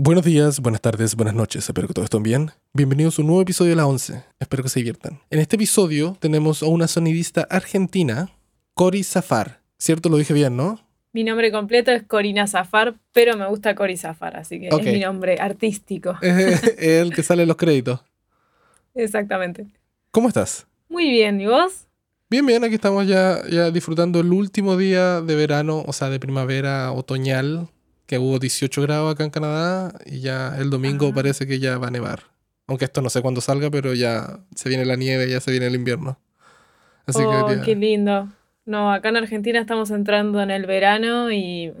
Buenos días, buenas tardes, buenas noches, espero que todos estén bien. Bienvenidos a un nuevo episodio de La 11, espero que se diviertan. En este episodio tenemos a una sonidista argentina, Cori Zafar. ¿Cierto? Lo dije bien, ¿no? Mi nombre completo es Corina Zafar, pero me gusta Cori Zafar, así que es mi nombre artístico. Es el que sale en los créditos. Exactamente. ¿Cómo estás? Muy bien, ¿y vos? Bien, bien, aquí estamos ya, ya disfrutando el último día de verano, o sea, de primavera otoñal, que hubo 18 grados acá en Canadá y ya el domingo Ah. parece que ya va a nevar. Aunque esto no sé cuándo salga, pero ya se viene la nieve, ya se viene el invierno. Así oh, que ya- qué lindo. No, acá en Argentina estamos entrando en el verano y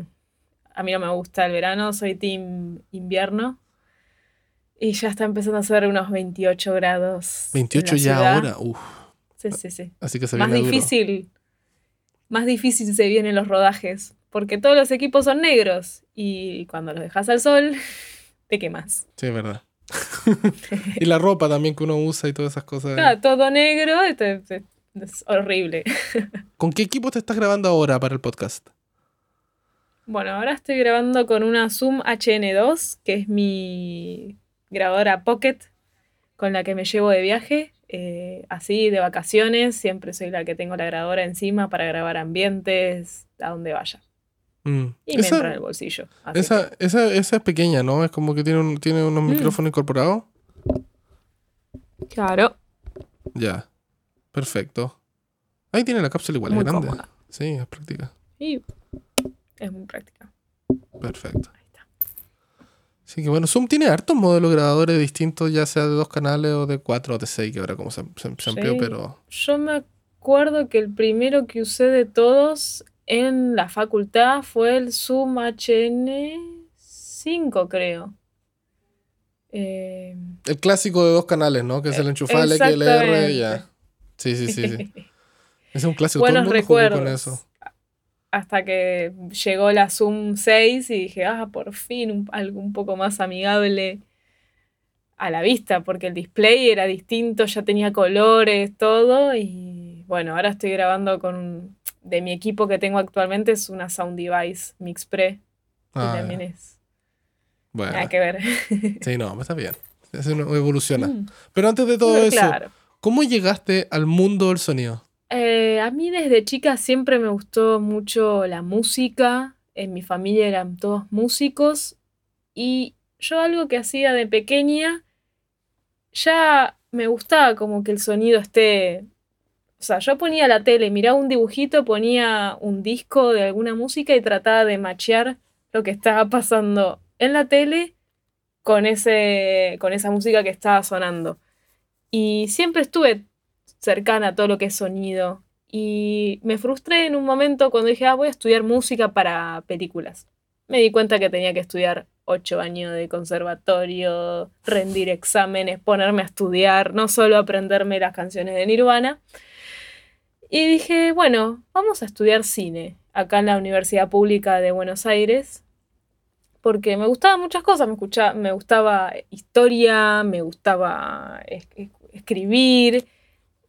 a mí no me gusta el verano, soy team invierno. Y ya está empezando a ser unos 28 grados. en 28 la ya ciudad. ahora, uf. Sí, sí, sí. Así que se Más viene duro. difícil, más difícil se vienen los rodajes, porque todos los equipos son negros y cuando los dejas al sol, te quemas. Sí, es verdad. y la ropa también que uno usa y todas esas cosas. Claro, todo negro, y te- te- es horrible. ¿Con qué equipo te estás grabando ahora para el podcast? Bueno, ahora estoy grabando con una Zoom HN2, que es mi grabadora Pocket, con la que me llevo de viaje. eh, así, de vacaciones, siempre soy la que tengo la grabadora encima para grabar ambientes a donde vaya. Mm. Y me Esa- entra en el bolsillo. así Esa, esa, esa es pequeña, ¿no? Es como que tiene, un- tiene unos Mm. micrófonos incorporados. Claro, Ya. Perfecto. Ahí tiene la cápsula igual, muy es grande. cómoda. Sí, es práctica. Y es muy práctica. Perfecto. Ahí está. Sí, que bueno, Zoom tiene hartos modelos grabadores distintos, ya sea de dos canales o de cuatro o de seis, que ahora como se, se, se amplió, Sí. pero... Yo me acuerdo que el primero que usé de todos en la facultad fue el Zoom HN5, creo. Eh, El clásico de dos canales, ¿no? Que es el enchufable, XLR, ya. Sí, sí, sí, sí. Es un clásico. Todo el Buenos mundo jugó con recuerdos. eso. Hasta que llegó la Zoom 6 y dije, ah, por fin un- algo un poco más amigable a la vista, porque el display era distinto, ya tenía colores, todo. Y bueno, ahora estoy grabando con de mi equipo que tengo actualmente, es una Sound Device Mix Pre. Ah, y también es Bueno, nada que ver. sí, no, está bien. Eso evoluciona. Mm, Pero antes de todo pero eso, claro. ¿cómo llegaste al mundo del sonido? Eh, a mí desde chica siempre me gustó mucho la música. En mi familia eran todos músicos. Y yo algo que hacía de pequeña, ya me gustaba como que el sonido esté... O sea, yo ponía la tele, miraba un dibujito, ponía un disco de alguna música y trataba de machear lo que estaba pasando en la tele con ese, con esa música que estaba sonando. Y siempre estuve cercana a todo lo que es sonido. Y me frustré en un momento cuando dije, ah, voy a estudiar música para películas. Me di cuenta que tenía que estudiar ocho años de conservatorio, rendir exámenes, ponerme a estudiar, no solo aprenderme las canciones de Nirvana. Y dije, bueno, vamos a estudiar cine acá en la Universidad Pública de Buenos Aires. Porque me gustaban muchas cosas, me, escuchaba, me gustaba historia, me gustaba es- es- escribir.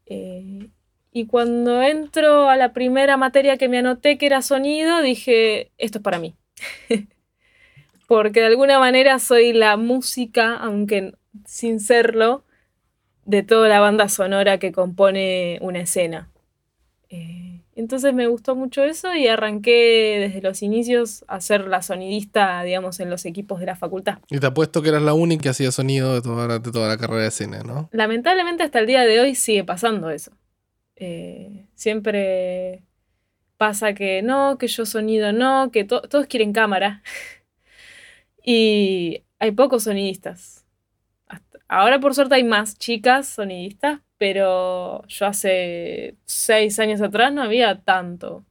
eh, y cuando entro a la primera materia que me anoté, que era sonido, dije, esto es para mí. Porque de alguna manera soy la música, aunque sin serlo, de toda la banda sonora que compone una escena. Eh, entonces me gustó mucho eso y arranqué desde los inicios a ser la sonidista, digamos, en los equipos de la facultad. Y te apuesto que eras la única que hacía sonido de toda de toda la carrera de cine, ¿no? Lamentablemente hasta el día de hoy sigue pasando eso. Eh, siempre pasa que no, que yo sonido no, que to- todos quieren cámara. y hay pocos sonidistas. Hasta- ahora por suerte hay más chicas sonidistas, pero yo hace seis años atrás no había tanto.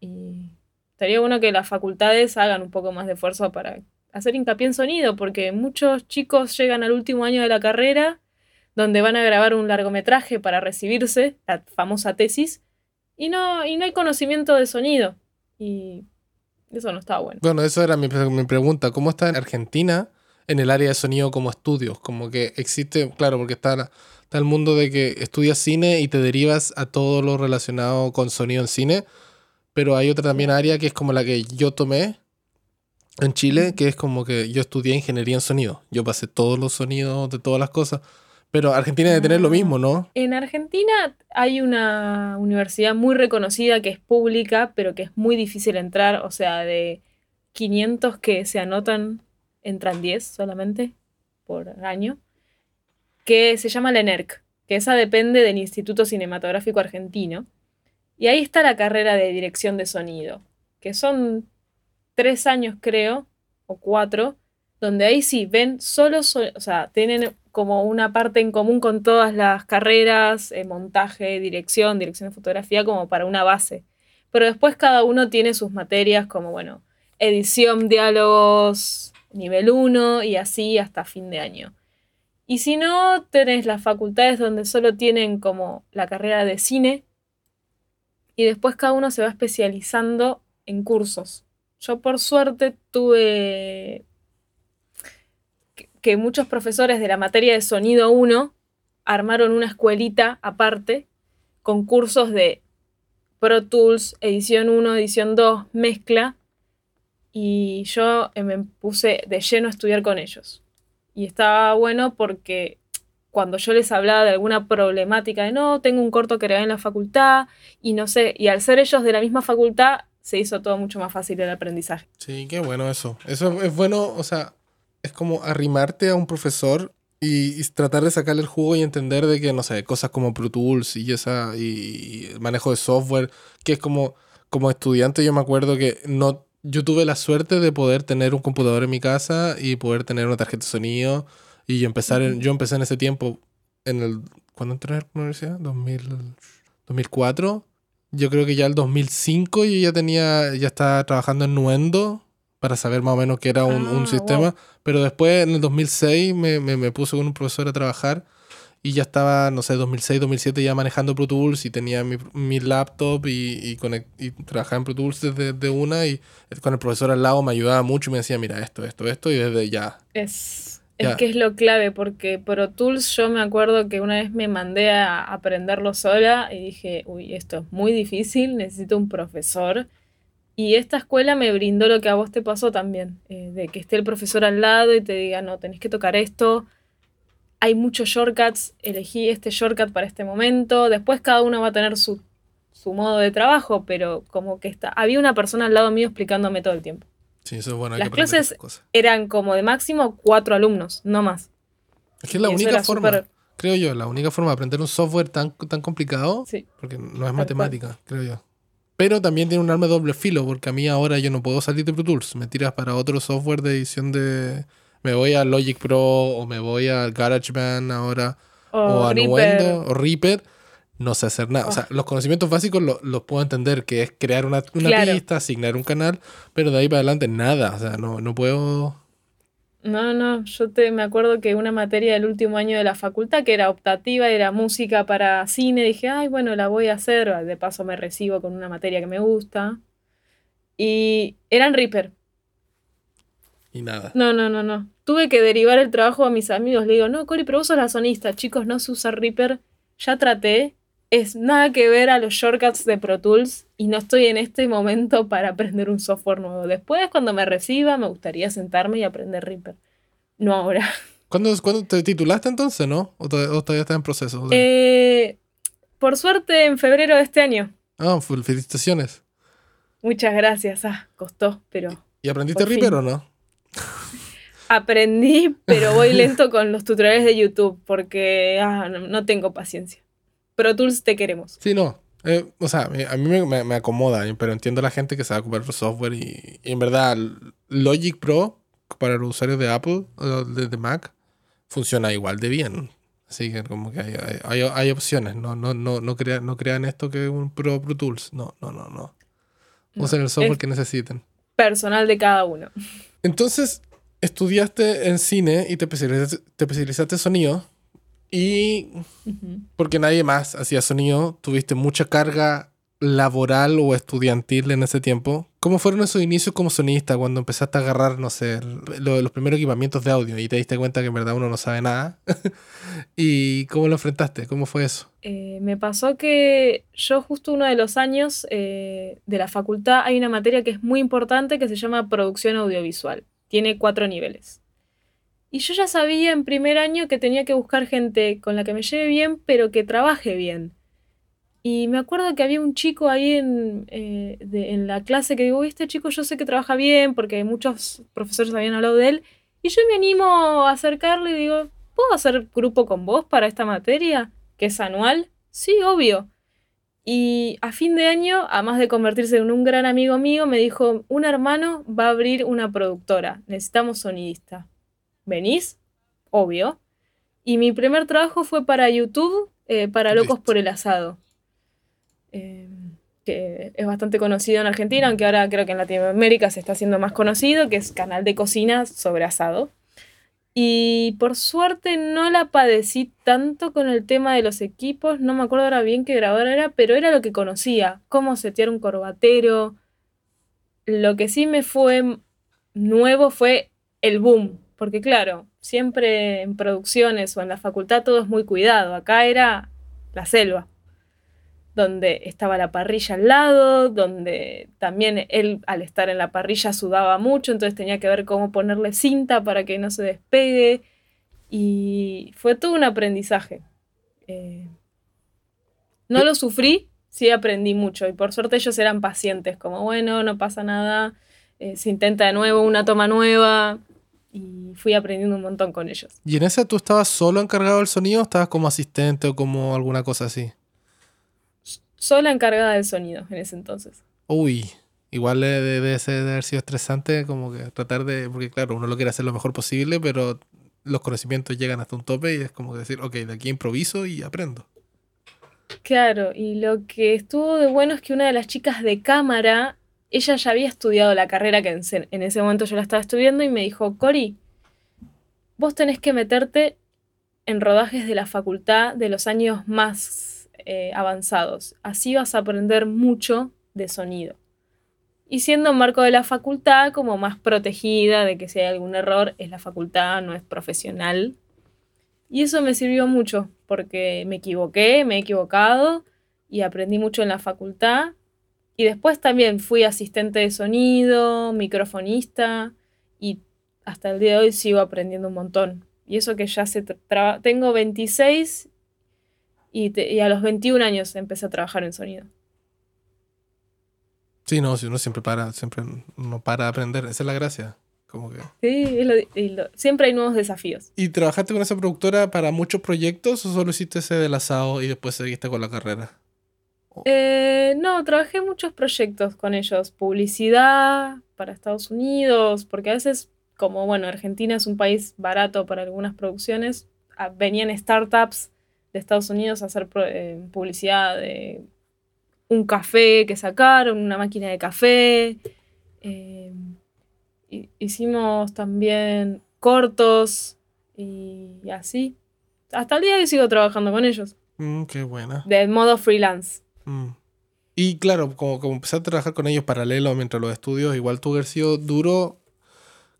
Y estaría bueno que las facultades hagan un poco más de esfuerzo para hacer hincapié en sonido, porque muchos chicos llegan al último año de la carrera donde van a grabar un largometraje para recibirse, la famosa tesis, y no, y no hay conocimiento de sonido. Y eso no está bueno. Bueno, eso era mi, mi pregunta. ¿Cómo está en Argentina en el área de sonido como estudios? Como que existe, claro, porque está, está el mundo de que estudias cine y te derivas a todo lo relacionado con sonido en cine, pero hay otra también área que es como la que yo tomé, en Chile, que es como que yo estudié ingeniería en sonido. Yo pasé todos los sonidos de todas las cosas. Pero Argentina debe tener lo Ah. mismo, ¿no? En Argentina hay una universidad muy reconocida que es pública, pero que es muy difícil entrar. O sea, de 500 que se anotan, entran 10 solamente por año. Que se llama la ENERC, que esa depende del Instituto Cinematográfico Argentino. Y ahí está la carrera de dirección de sonido, que son tres años, creo, o cuatro, donde ahí sí ven solo, so- o sea, tienen como una parte en común con todas las carreras, eh, montaje, dirección, dirección de fotografía, como para una base. Pero después cada uno tiene sus materias como, bueno, edición, diálogos, nivel 1 y así hasta fin de año. Y si no, tenés las facultades donde solo tienen como la carrera de cine y después cada uno se va especializando en cursos. Yo por suerte tuve que- muchos profesores de la materia de sonido 1 armaron una escuelita aparte con cursos de Pro Tools, edición 1, edición 2, mezcla. Y yo eh, me puse de lleno a estudiar con ellos. Y estaba bueno porque cuando yo les hablaba de alguna problemática de no, tengo un corto que grabé en la facultad y no sé, y al ser ellos de la misma facultad, se hizo todo mucho más fácil el aprendizaje. Sí, qué bueno eso. Eso es bueno, o sea, es como arrimarte a un profesor y, y tratar de sacarle el jugo y entender de que, no sé, cosas como Pro Tools y esa y, y el manejo de software, que es como, como estudiante yo me acuerdo que no, yo tuve la suerte de poder tener un computador en mi casa y poder tener una tarjeta de sonido y yo empezar en, yo empecé en ese tiempo en el ¿cuándo entré a la universidad? 2000, 2004. Yo creo que ya el 2005 yo ya tenía ya estaba trabajando en Nuendo para saber más o menos qué era un, un Ah, sistema, wow. pero después en el 2006 me, me, me puse con un profesor a trabajar y ya estaba, no sé, 2006, 2007 ya manejando Pro Tools y tenía mi, mi laptop y, y, conec- y trabajaba en Pro Tools desde de una y con el profesor al lado me ayudaba mucho y me decía, mira, esto, esto, esto y desde ya. Es, Ya. es que es lo clave, porque Pro Tools yo me acuerdo que una vez me mandé a aprenderlo sola y dije, uy, esto es muy difícil, necesito un profesor. Y esta escuela me brindó lo que a vos te pasó también, eh, de que esté el profesor al lado y te diga, no, tenés que tocar esto. Hay muchos shortcuts, elegí este shortcut para este momento. Después cada uno va a tener su, su modo de trabajo, pero como que está, había una persona al lado mío explicándome todo el tiempo. Sí, eso es bueno. hay Las que clases- cosas. Eran como de máximo cuatro alumnos, no más. Es que es la y única forma, creo yo, la única forma de aprender un software tan, tan complicado, Sí. porque no es cual. matemática, creo yo. Pero también tiene un arma de doble filo, porque a mí ahora yo no puedo salir de Pro Tools. Me tiras para otro software de edición de... Me voy a Logic Pro o me voy al GarageBand ahora o, O a. Nuendo o Reaper. No sé hacer nada. O sea, Oh. los conocimientos básicos lo- los puedo entender, que es crear una, una Claro. pista, asignar un canal, pero de ahí para adelante nada. O sea, no, no puedo... No, no, yo te, me acuerdo que una materia del último año de la facultad, que era optativa, era música para cine, dije, ay, bueno, la voy a hacer, de paso me recibo con una materia que me gusta. Y eran Reaper. Y nada. No, no, no, no. Tuve que derivar el trabajo a mis amigos. Le digo, no, Cori, pero vos sos la sonista. Chicos, no se usa Reaper. Ya traté. Es nada que ver a los shortcuts de Pro Tools y no estoy en este momento para aprender un software nuevo. Después, cuando me reciba, me gustaría sentarme y aprender Reaper. No ahora. ¿Cuándo, cuándo te titulaste entonces, no? ¿O, todavía- o todavía estás en proceso? O sea, Eh, por suerte, en febrero de este año. Ah, felicitaciones. Muchas gracias. Ah, costó, pero ¿Y aprendiste fin. Reaper o no? Aprendí, pero voy lento con los tutoriales de YouTube porque ah, no, no tengo paciencia. Pro Tools te queremos. Sí, no. Eh, o sea, a mí me, me- me acomoda, pero entiendo a la gente que se va a otro software y, y en verdad Logic Pro para los usuarios de Apple o de, de Mac funciona igual de bien. Así que como que hay, hay, hay- opciones. No, no, no, no, crean, no crean esto que es un Pro, Pro Tools. No, no, no, no. No, Usen el software que necesiten. Personal de cada uno. Entonces, estudiaste en cine y te especializaste, te especializaste en sonido. Y porque nadie más hacía sonido, tuviste mucha carga laboral o estudiantil en ese tiempo. ¿Cómo fueron esos inicios como sonista cuando empezaste a agarrar, no sé, los primeros equipamientos de audio y te diste cuenta que en verdad uno no sabe nada? ¿Y cómo lo enfrentaste? ¿Cómo fue eso? Eh, me pasó que yo justo uno de los años eh, de la facultad hay una materia que es muy importante que se llama producción audiovisual. Tiene cuatro niveles. Y yo ya sabía en primer año que tenía que buscar gente con la que me lleve bien, pero que trabaje bien. Y me acuerdo que había un chico ahí en, eh, en la clase que digo, este chico yo sé que trabaja bien porque muchos profesores habían hablado de él. Y yo me animo a acercarle y digo, ¿puedo hacer grupo con vos para esta materia? Que es anual. Sí, obvio. Y a fin de año, además de convertirse en un gran amigo mío, me dijo, un hermano va a abrir una productora, necesitamos sonidista. ¿venís? Obvio. Y mi primer trabajo fue para YouTube, eh, para Locos por el Asado. Eh, que es bastante conocido en Argentina, aunque ahora creo que en Latinoamérica se está haciendo más conocido, que es canal de cocina sobre asado. Y por suerte no la padecí tanto con el tema de los equipos, no me acuerdo ahora bien qué grabadora era, pero era lo que conocía, cómo setear un corbatero. Lo que sí me fue nuevo fue el boom, porque claro, siempre en producciones o en la facultad todo es muy cuidado. Acá era la selva, donde estaba la parrilla al lado, donde también él al estar en la parrilla sudaba mucho, entonces tenía que ver cómo ponerle cinta para que no se despegue. Y fue todo un aprendizaje. Eh, no lo sufrí, sí aprendí mucho y por suerte ellos eran pacientes, como bueno, no pasa nada, eh, se intenta de nuevo una toma nueva, y fui aprendiendo un montón con ellos. ¿Y en esa tú estabas solo encargado del sonido o estabas como asistente o como alguna cosa así? Sola encargada del sonido en ese entonces. Uy, igual debe, ser, haber sido estresante como que tratar de, porque claro, uno lo quiere hacer lo mejor posible, pero los conocimientos llegan hasta un tope y es como decir, ok, de aquí improviso y aprendo. Claro, y lo que estuvo de bueno es que una de las chicas de cámara ella ya había estudiado la carrera que en, ese momento yo la estaba estudiando y me dijo, Cori, vos tenés que meterte en rodajes de la facultad de los años más eh, avanzados. Así vas a aprender mucho de sonido. Y siendo un marco de la facultad como más protegida de que si hay algún error es la facultad, no es profesional. Y eso me sirvió mucho porque me equivoqué, me he equivocado y aprendí mucho en la facultad y después también fui asistente de sonido, microfonista y hasta el día de hoy sigo aprendiendo un montón. Y eso que ya tengo 26 y, a los 21 años empecé a trabajar en sonido. Sí, no, si uno siempre para, siempre no para de aprender, esa es la gracia. Como que... Sí, siempre hay nuevos desafíos. ¿Y trabajaste con esa productora para muchos proyectos o solo hiciste ese del asado y después seguiste con la carrera? Eh, no, trabajé muchos proyectos con ellos. Publicidad para Estados Unidos, porque a veces, como bueno, Argentina es un país barato para algunas producciones, venían startups de Estados Unidos a hacer eh, publicidad de un café que sacaron, una máquina de café. Eh, hicimos también cortos y, así. Hasta el día de hoy sigo trabajando con ellos. Mm, qué buena. De modo freelance. Mm. Y claro, como, como empezaste a trabajar con ellos paralelo mientras los estudios, igual tuvo que sido duro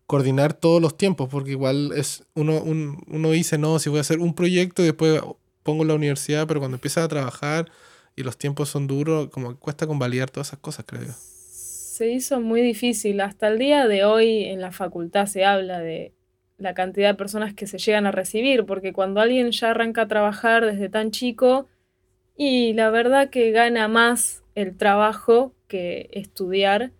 coordinar todos los tiempos, porque igual es uno, uno dice, no, si voy a hacer un proyecto y después pongo la universidad, pero cuando empiezas a trabajar y los tiempos son duros, como cuesta convalidar todas esas cosas, creo yo. Se hizo muy difícil. Hasta el día de hoy en la facultad se habla de la cantidad de personas que se llegan a recibir, porque cuando alguien ya arranca a trabajar desde tan chico, y la verdad que gana más el trabajo que estudiar.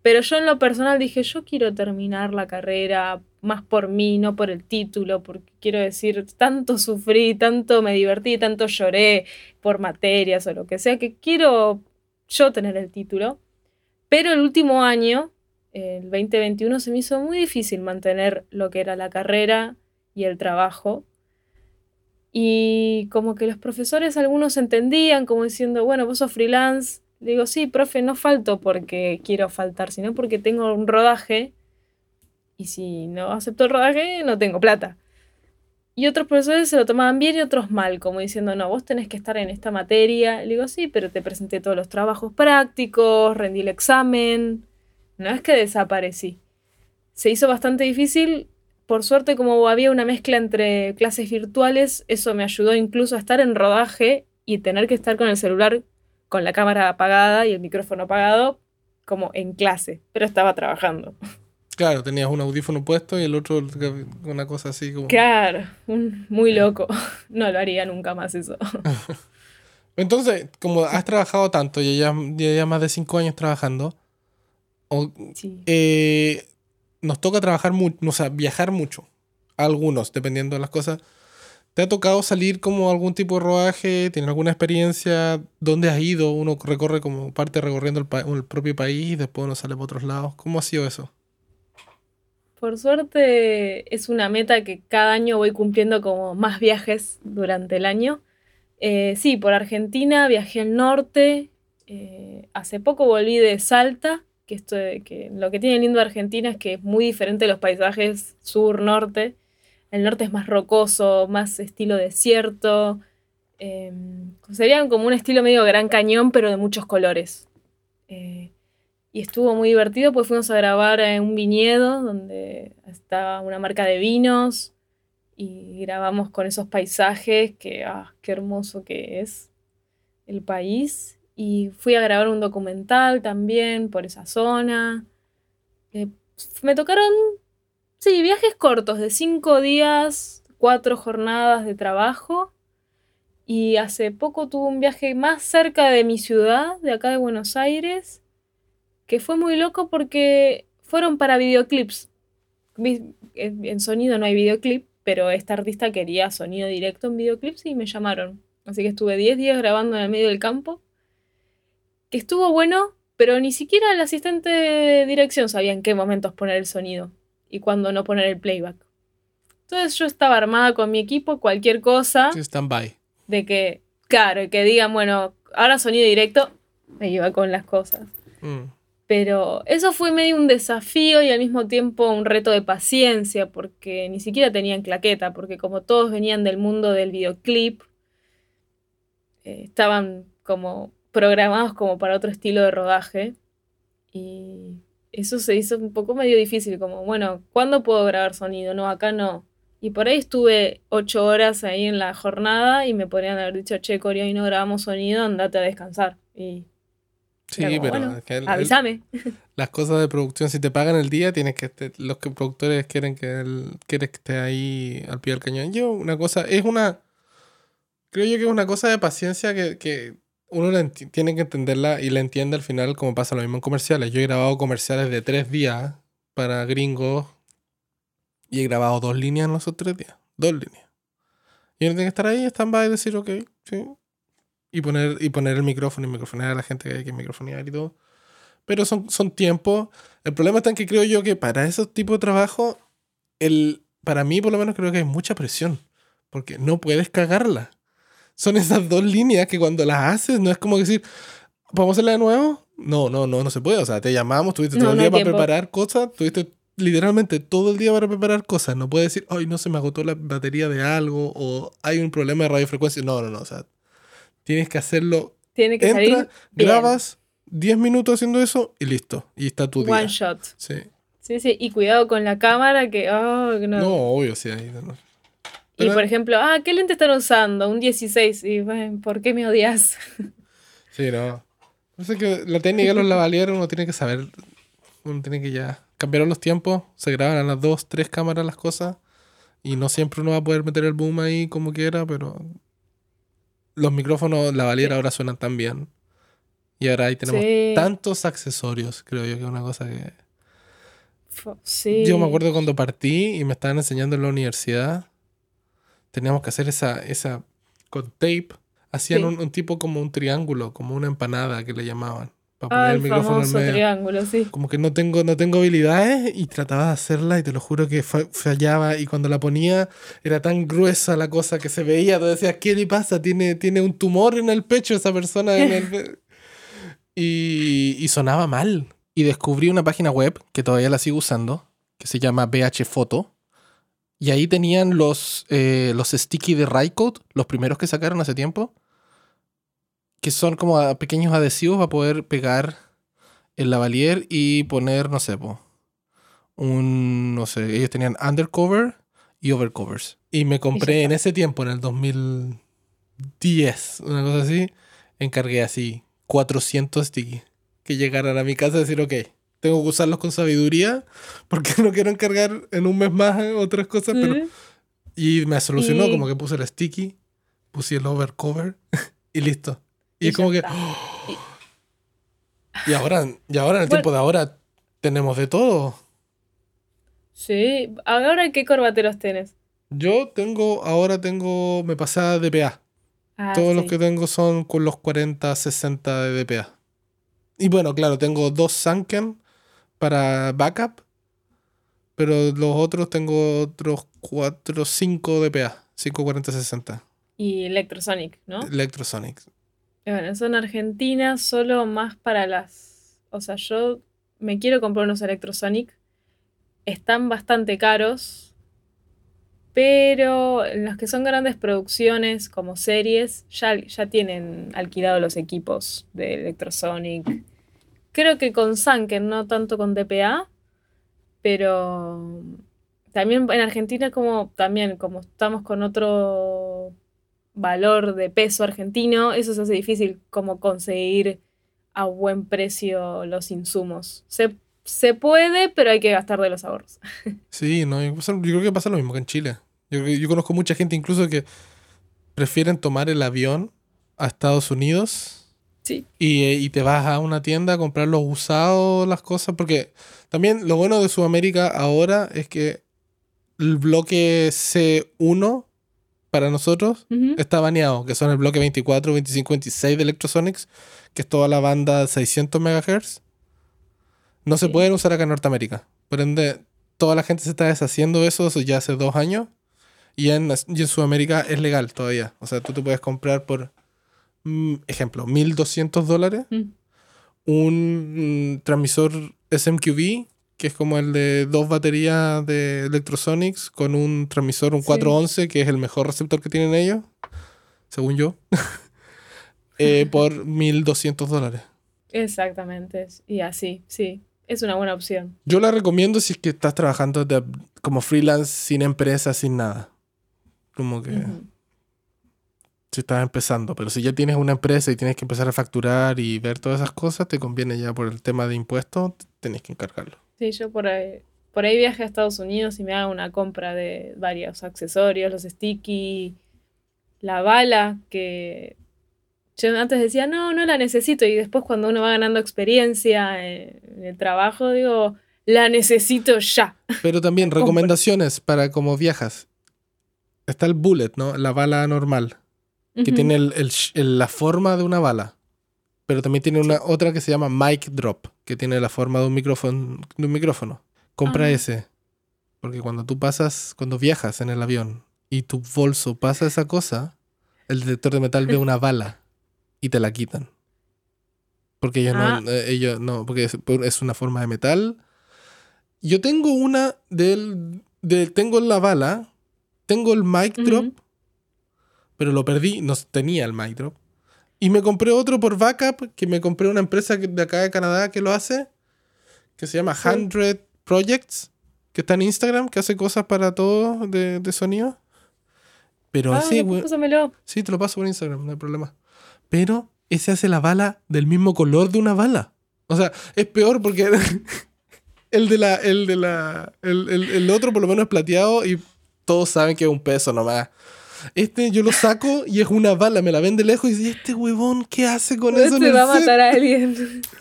Pero yo en lo personal dije, yo quiero terminar la carrera más por mí, no por el título, porque quiero decir, tanto sufrí, tanto me divertí, tanto lloré por materias o lo que sea, que quiero yo tener el título. Pero el último año, el 2021, se me hizo muy difícil mantener lo que era la carrera y el trabajo. Y como que los profesores algunos entendían, como diciendo, bueno, vos sos freelance. Le digo, sí, profe, no falto porque quiero faltar, sino porque tengo un rodaje. Y si no acepto el rodaje, no tengo plata. Y otros profesores se lo tomaban bien y otros mal, como diciendo, no, vos tenés que estar en esta materia. Le digo, sí, pero te presenté todos los trabajos prácticos, rendí el examen. No es que desaparecí. Se hizo bastante difícil. Por suerte, como había una mezcla entre clases virtuales, eso me ayudó incluso a estar en rodaje y tener que estar con el celular con la cámara apagada y el micrófono apagado, como en clase, pero estaba trabajando. Claro, tenías un audífono puesto y el otro una cosa así como... Claro, muy loco. No lo haría nunca más eso. Entonces, como has trabajado tanto, y ya, ya más de cinco años trabajando, eh, nos toca trabajar mucho, o sea, viajar mucho. Algunos, dependiendo de las cosas. ¿Te ha tocado salir como algún tipo de rodaje? ¿Tienes alguna experiencia? ¿Dónde has ido? Uno recorre como parte recorriendo el, el propio país y después uno sale por otros lados. ¿Cómo ha sido eso? Por suerte es una meta que cada año voy cumpliendo como más viajes durante el año. Eh, sí, por Argentina viajé al norte. Eh, hace poco volví de Salta, que, esto, que lo que tiene lindo Argentina es que es muy diferente los paisajes sur-norte. El norte es más rocoso, más estilo desierto. Eh, serían como un estilo medio gran cañón, pero de muchos colores. Eh, y estuvo muy divertido, pues fuimos a grabar en un viñedo donde estaba una marca de vinos y grabamos con esos paisajes, que, ah, qué hermoso que es el país. Y fui a grabar un documental también por esa zona. Eh, me tocaron Sí, viajes cortos de cinco días, cuatro jornadas de trabajo. Y hace poco tuve un viaje más cerca de mi ciudad, de acá de Buenos Aires, que fue muy loco porque fueron para videoclips. En sonido no hay videoclip, pero esta artista quería sonido directo en videoclips y me llamaron. Así que estuve 10 días grabando en el medio del campo. Que estuvo bueno, pero ni siquiera el asistente de dirección sabía en qué momentos poner el sonido y cuando no poner el playback. Entonces yo estaba armada con mi equipo, cualquier cosa. stand-by. De que, claro, que digan, bueno, ahora sonido directo, me iba con las cosas. Mm. Pero eso fue medio un desafío y al mismo tiempo un reto de paciencia, porque ni siquiera tenían claqueta, porque como todos venían del mundo del videoclip, eh, estaban como programados como para otro estilo de rodaje. Y eso se hizo un poco medio difícil, como, bueno, ¿cuándo puedo grabar sonido? No, acá no. Y por ahí estuve ocho horas ahí en la jornada y me podrían haber dicho, che, Corio, hoy no grabamos sonido, andate a descansar. Y Sí, pero avísame. las cosas de producción, si te pagan el día, tienes que los que productores quieren que el, quieren que esté ahí al pie del cañón. Yo, una cosa, es una, creo yo que es una cosa de paciencia que, que uno tiene que entenderla y la entiende al final como pasa lo mismo en comerciales. Yo he grabado comerciales de tres días para gringos y he grabado dos líneas en los otros tres días. Dos líneas. Y uno tiene que estar ahí, stand-by y decir, ok, sí. Y poner, y poner el micrófono y microfonear a la gente que hay que microfonear y todo. Pero son, son tiempos. El problema está en que creo yo que para esos tipos de trabajo, el, para mí por lo menos creo que hay mucha presión. Porque no puedes cagarla son esas dos líneas que cuando las haces no es como decir, ¿vamos a hacerla de nuevo? No, no, no, no se puede. O sea, te llamamos, tuviste todo el día para preparar cosas, tuviste literalmente todo el día para preparar cosas. No puedes decir, ay, no se me agotó la batería de algo o hay un problema de radiofrecuencia. No, no, no. O sea, tienes que hacerlo. Tiene que salir grabas 10 minutos haciendo eso y listo. Y está tu día. One shot. Sí. Sí, sí. Y cuidado con la cámara que. Oh, no. no, obvio, sí. Ahí, no. Y por ejemplo, ah, ¿qué lente están usando? Un 16. Y bueno, ¿por qué me odias? Sí, no. No sé que la técnica de los lavaliers uno tiene que saber. Uno tiene que ya. Cambiaron los tiempos. Se graban a las dos, tres cámaras las cosas. Y no siempre uno va a poder meter el boom ahí como quiera, pero. Los micrófonos lavalier ahora suenan tan bien. Y ahora ahí tenemos tantos accesorios, creo yo que es una cosa que. Sí. Yo me acuerdo cuando partí y me estaban enseñando en la universidad teníamos que hacer esa, esa con tape. Hacían un, tipo como un triángulo, como una empanada que le llamaban. Para poner el, micrófono en medio. triángulo, sí. Como que no tengo, no tengo habilidades y trataba de hacerla y te lo juro que fallaba. Y cuando la ponía era tan gruesa la cosa que se veía. Tú decías, ¿qué le pasa? Tiene, tiene un tumor en el pecho esa persona. y, y sonaba mal. Y descubrí una página web que todavía la sigo usando, que se llama BH Photo y ahí tenían los, eh, los sticky de Rycode, los primeros que sacaron hace tiempo, que son como pequeños adhesivos para poder pegar el lavalier y poner, no sé, po, un, no sé, ellos tenían undercover y overcovers. Y me compré en ese tiempo, en el 2010, una cosa así, encargué así 400 sticky que llegaran a mi casa y decir, ok, tengo que usarlos con sabiduría porque no quiero encargar en un mes más otras cosas, pero... Y me solucionó, como que puse el sticky, puse el overcover y listo. Y, Y es como que... está. Y ahora, y ahora en el Bueno. tiempo de ahora tenemos de todo. Sí. Ahora, ¿qué corbateros tenés? Yo tengo, ahora tengo, me pasé a DPA. Ah, Todos los sí. que tengo son con los 40, 60 de DPA. Y bueno, claro, tengo dos Sanken para backup. Pero los otros tengo otros 4, 5 DPA. 5, 40, 60. Y Electrosonic, ¿no? Electrosonic. Y Bueno, son argentinas solo más para las... O sea, yo me quiero comprar unos Electrosonic. Están bastante caros. Pero en los que son grandes producciones como series, ya, ya tienen alquilado los equipos de Electrosonic. Creo que con Sanken, no tanto con DPA. Pero también en Argentina como también como estamos con otro valor de peso argentino, eso se hace difícil como conseguir a buen precio los insumos. Se, se puede, pero hay que gastar de los ahorros. Sí, no, yo creo que pasa lo mismo que en Chile. Yo, yo conozco mucha gente incluso que prefieren tomar el avión a Estados Unidos Sí. y, eh, y te vas a una tienda a comprar los usados, las cosas, porque también lo bueno de Sudamérica ahora es que el bloque C1 para nosotros está baneado, que son el bloque 24, 25, 26 de Electrosonics, que es toda la banda 600 MHz. No se pueden usar acá en Norteamérica. Por ende, toda la gente se está deshaciendo de eso, eso ya hace dos años. Y en, y en Sudamérica es legal todavía. O sea, tú te puedes comprar por, mm, ejemplo, 1200 dólares Mm. un mm, transmisor SMQB, que es como el de dos baterías de Electrosonics, con un transmisor, un Sí. 411, que es el mejor receptor que tienen ellos, según yo, eh, por 1200 dólares. Exactamente. Y así, sí. Es una buena opción. Yo la recomiendo si es que estás trabajando de- como freelance, sin empresa, sin nada. Como que si estás empezando, pero si ya tienes una empresa y tienes que empezar a facturar y ver todas esas cosas, te conviene ya por el tema de impuestos, tenés que encargarlo. Sí, yo por ahí, por ahí viaje a Estados Unidos y me hago una compra de varios accesorios, los sticky, la bala, que yo antes decía, no, no la necesito, y después cuando uno va ganando experiencia en, en el trabajo, digo, la necesito ya. Pero también recomendaciones para como viajas. Está el bullet, ¿no? La bala normal, que tiene el- el- la forma de una bala. Pero también tiene una otra que se llama mic drop, que tiene la forma de un micrófono. De un micrófono. Compra Ah. ese. Porque cuando tú pasas, cuando viajas en el avión y tu bolso pasa esa cosa, el detector de metal ve una bala y te la quitan. Porque ellos Ah. no, eh, ellos no, porque es, es una forma de metal. Yo tengo una del, del- tengo la bala, tengo el mic drop, pero lo perdí, no tenía el mic drop. Y me compré otro por backup, que me compré una empresa de acá de Canadá que lo hace, que se llama Sí. 100 Projects, que está en Instagram, que hace cosas para todo de, de sonido. Pero Ah, después güey. pásamelo. Sí, te lo paso por Instagram, no hay problema. Pero ese hace la bala del mismo color de una bala. O sea, es peor porque el de la, el de la, el, el- el otro por lo menos es plateado y todos saben que es un peso nomás. Este yo lo saco y es una bala, me la ven de lejos y dice, este huevón, ¿qué hace con eso? Este el va a set?" matar a alguien.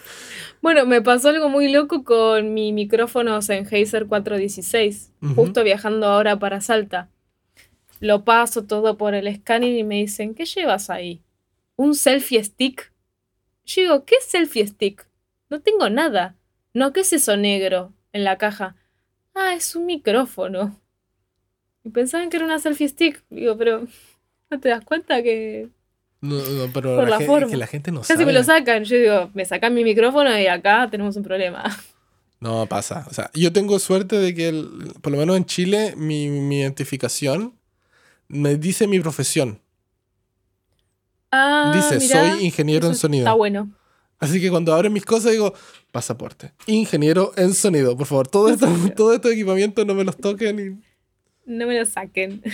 Bueno, me pasó algo muy loco con mi micrófono Sennheiser 416, Ujú. justo viajando ahora para Salta. Lo paso todo por el scanner y me dicen, ¿qué llevas ahí? ¿Un selfie stick? Yo digo, ¿qué es selfie stick? No tengo nada. No, ¿qué es eso negro en la caja? Ah, es un micrófono. Y pensaban que era una selfie stick. Digo, pero ¿no te das cuenta que No, no, pero Por la forma. es que la gente no casi sabe. me lo sacan? Yo digo, me sacan mi micrófono y acá tenemos un problema. No pasa. O sea, yo tengo suerte de que, el- por lo menos en Chile, mi, mi identificación me dice mi profesión. Ah, Dice, mirá, soy ingeniero en sonido. Está bueno. Así que cuando abren mis cosas digo, pasaporte. Ingeniero en sonido, por favor. Todo esto, todo este equipamiento no me los toquen y... No me lo saquen.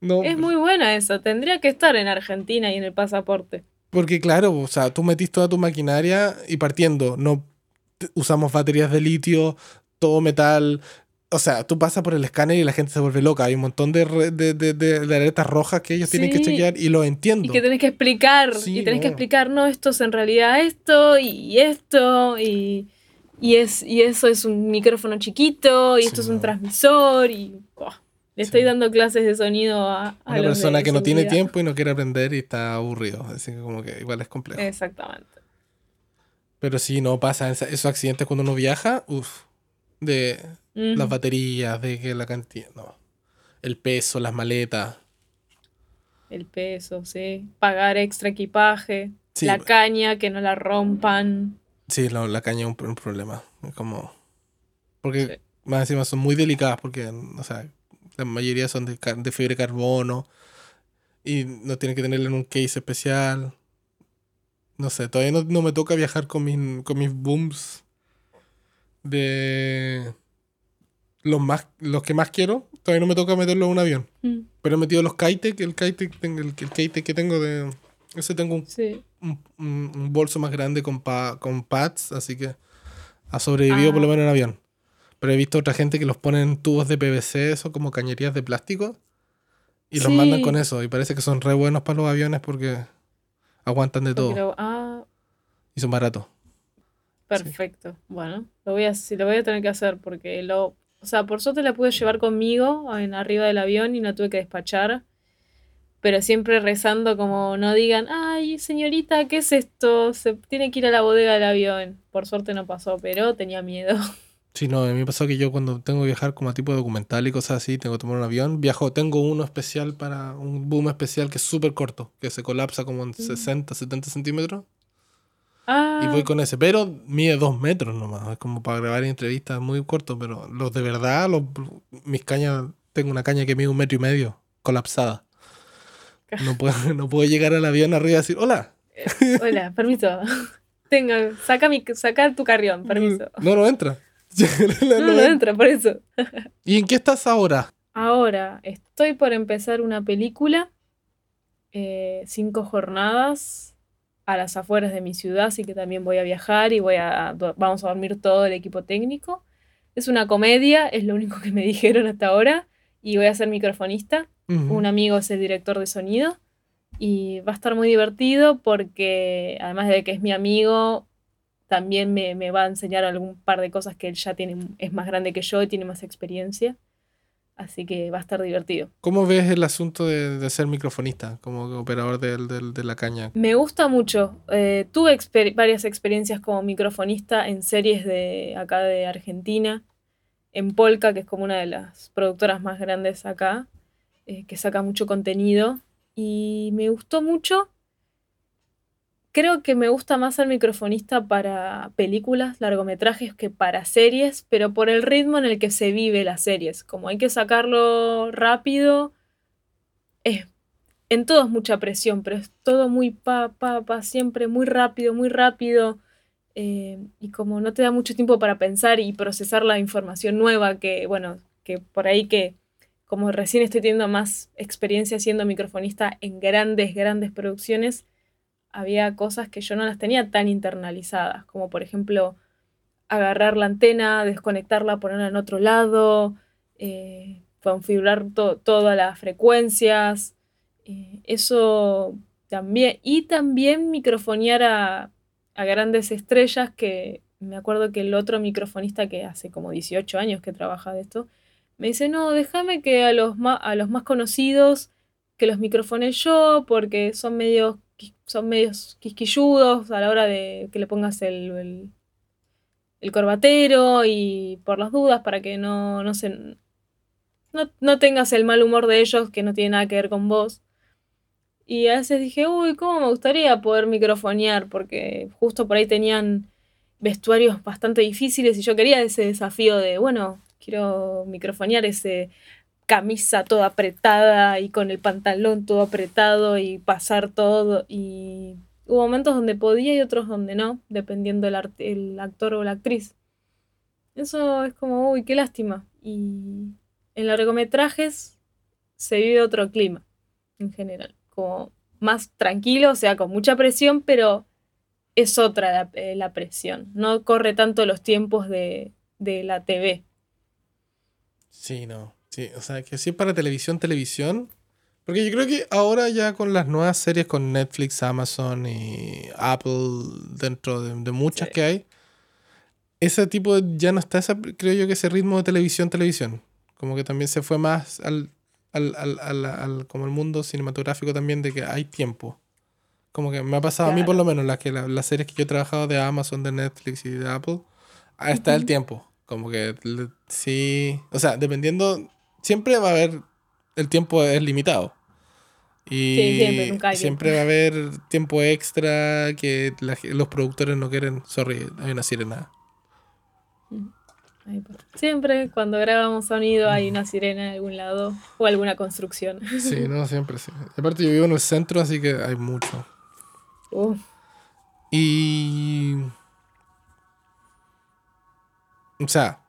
No, Es muy bueno eso. Tendría que estar en Argentina y en el pasaporte. Porque claro, o sea, tú metís toda tu maquinaria y partiendo, no usamos baterías de litio, todo metal. O sea, tú pasas por el escáner y la gente se vuelve loca. Hay un montón de, de, de, de- alertas rojas que ellos tienen que chequear y lo entiendo. Y que tenés que explicar. Sí, y tenés que explicar, no, esto es en realidad esto y esto. Y, y, es, y eso es un micrófono chiquito. Y esto es un no. transmisor. Y le estoy Sí. dando clases de sonido a, a Una persona que no tiene tiempo y no quiere aprender y está aburrido. Así que como que igual es complejo. Exactamente. Pero sí, no pasa esos accidentes cuando uno viaja, uff, de las baterías, de que la cantidad, no. El peso, las maletas. El peso, sí. Pagar extra equipaje. Sí, La caña, que no la rompan. Sí, la, la caña es un, un problema. Es como. Porque Sí. más encima son muy delicadas porque, o sea, la mayoría son de, de fibra de carbono y no tienen que tenerla en un case especial. No sé, todavía no, no me toca viajar con mis, con mis booms de los más los que más quiero. Todavía no me toca meterlo en un avión. Mm, Pero he metido los Kitec, el Kitec, el, el Kitec que tengo de... Ese tengo un Sí. un, un- un bolso más grande con, pa- con pads, así que ha sobrevivido por lo Ah. menos en avión. Pero he visto otra gente que los pone en tubos de PVC, eso como cañerías de plástico, y los mandan con eso. Y parece que son re buenos para los aviones porque aguantan de todo ah, y son baratos. perfecto. Bueno, lo voy a, sí, lo voy a tener que hacer porque lo. O sea, por suerte la pude llevar conmigo en arriba del avión y no tuve que despachar. Pero siempre rezando como no digan, ay, señorita, ¿qué es esto? Se tiene que ir a la bodega del avión. Por suerte no pasó, pero tenía miedo. Sí, no, a mí me pasó que yo cuando tengo que viajar como a tipo documental y cosas así, tengo que tomar un avión, viajo, tengo uno especial para, un boom especial que es súper corto, que se colapsa como en 60, 70 centímetros. Ah, Y voy con ese, pero mide dos metros nomás. Es como para grabar entrevistas muy corto, pero los de verdad, los, mis cañas, tengo una caña que mide un metro y medio, colapsada. No puedo, no puedo llegar al avión arriba y decir, hola. hola, permiso. Tenga, saca, mi, saca tu carrión, permiso. No, no entra. No, no entra, por eso. ¿Y en qué estás ahora? Ahora estoy por empezar una película, eh, cinco jornadas a las afueras de mi ciudad, así que también voy a viajar y voy a, vamos a dormir todo el equipo técnico. Es una comedia, es lo único que me dijeron hasta ahora, y voy a ser microfonista. Ujú. Un amigo es el director de sonido y va a estar muy divertido porque además de que es mi amigo, también me, me va a enseñar algún par de cosas que él ya tiene, es más grande que yo y tiene más experiencia. Así que va a estar divertido. ¿Cómo ves el asunto de, de ser microfonista como operador del- del- de la caña? Me gusta mucho. eh, tuve exper- varias experiencias como microfonista en series de acá de Argentina, en Polka, que es como una de las productoras más grandes acá, eh, que saca mucho contenido. Y me gustó mucho. Creo que me gusta más ser microfonista para películas, largometrajes, que para series, pero por el ritmo en el que se vive las series. Como hay que sacarlo rápido, es en todo es mucha presión, pero es todo muy pa, pa, pa, siempre muy rápido, muy rápido. eh, y como no te da mucho tiempo para pensar y procesar la información nueva, que bueno, que por ahí que como recién estoy teniendo más experiencia siendo microfonista en grandes, grandes producciones, había cosas que yo no las tenía tan internalizadas, como por ejemplo agarrar la antena, desconectarla, ponerla en otro lado, eh, configurar to- todas las frecuencias, eh, eso también, y también microfonear a, a grandes estrellas que me acuerdo que el otro microfonista que hace como 18 años que trabaja de esto, me dice, no, déjame que a los, a los más conocidos que los microfone yo, porque son medios, son medios quisquilludos a la hora de que le pongas el, el, corbatero y por las dudas para que no, no se no, no tengas el mal humor de ellos que no tiene nada que ver con vos. Y a veces dije, uy, cómo me gustaría poder microfonear, porque justo por ahí tenían vestuarios bastante difíciles y yo quería ese desafío de, bueno, quiero microfonear ese camisa toda apretada y con el pantalón todo apretado y pasar todo y Hubo momentos donde podía y otros donde no, dependiendo el, el actor o la actriz. Eso es como, uy, qué lástima. Y en largometrajes se vive otro clima, en general. Como más tranquilo, o sea, con mucha presión, pero es otra la, eh, la presión. No corre tanto los tiempos de, de la TV. Sí, no. Sí, o sea, que es para televisión, televisión. Porque yo creo que ahora ya con las nuevas series con Netflix, Amazon y Apple, dentro de, de muchas que hay, ese tipo de, ya no está, esa, creo yo que ese ritmo de televisión, televisión. Como que también se fue más al, al, al, al, al como el mundo cinematográfico también de que hay tiempo. Como que me ha pasado a mí por lo menos las que las series que yo he trabajado de Amazon, de Netflix y de Apple, ahí está el tiempo. Como que sí, o sea, dependiendo, siempre va a haber, el tiempo es limitado. Y Sí, siempre, nunca hay siempre va a haber tiempo extra que la- los productores no quieren. Sorry, hay una sirena. Pasa. Siempre cuando grabamos sonido hay una sirena en algún lado o alguna construcción. Sí, no, siempre sí. Aparte yo vivo en el centro, así que hay mucho. Uf, Y... O sea,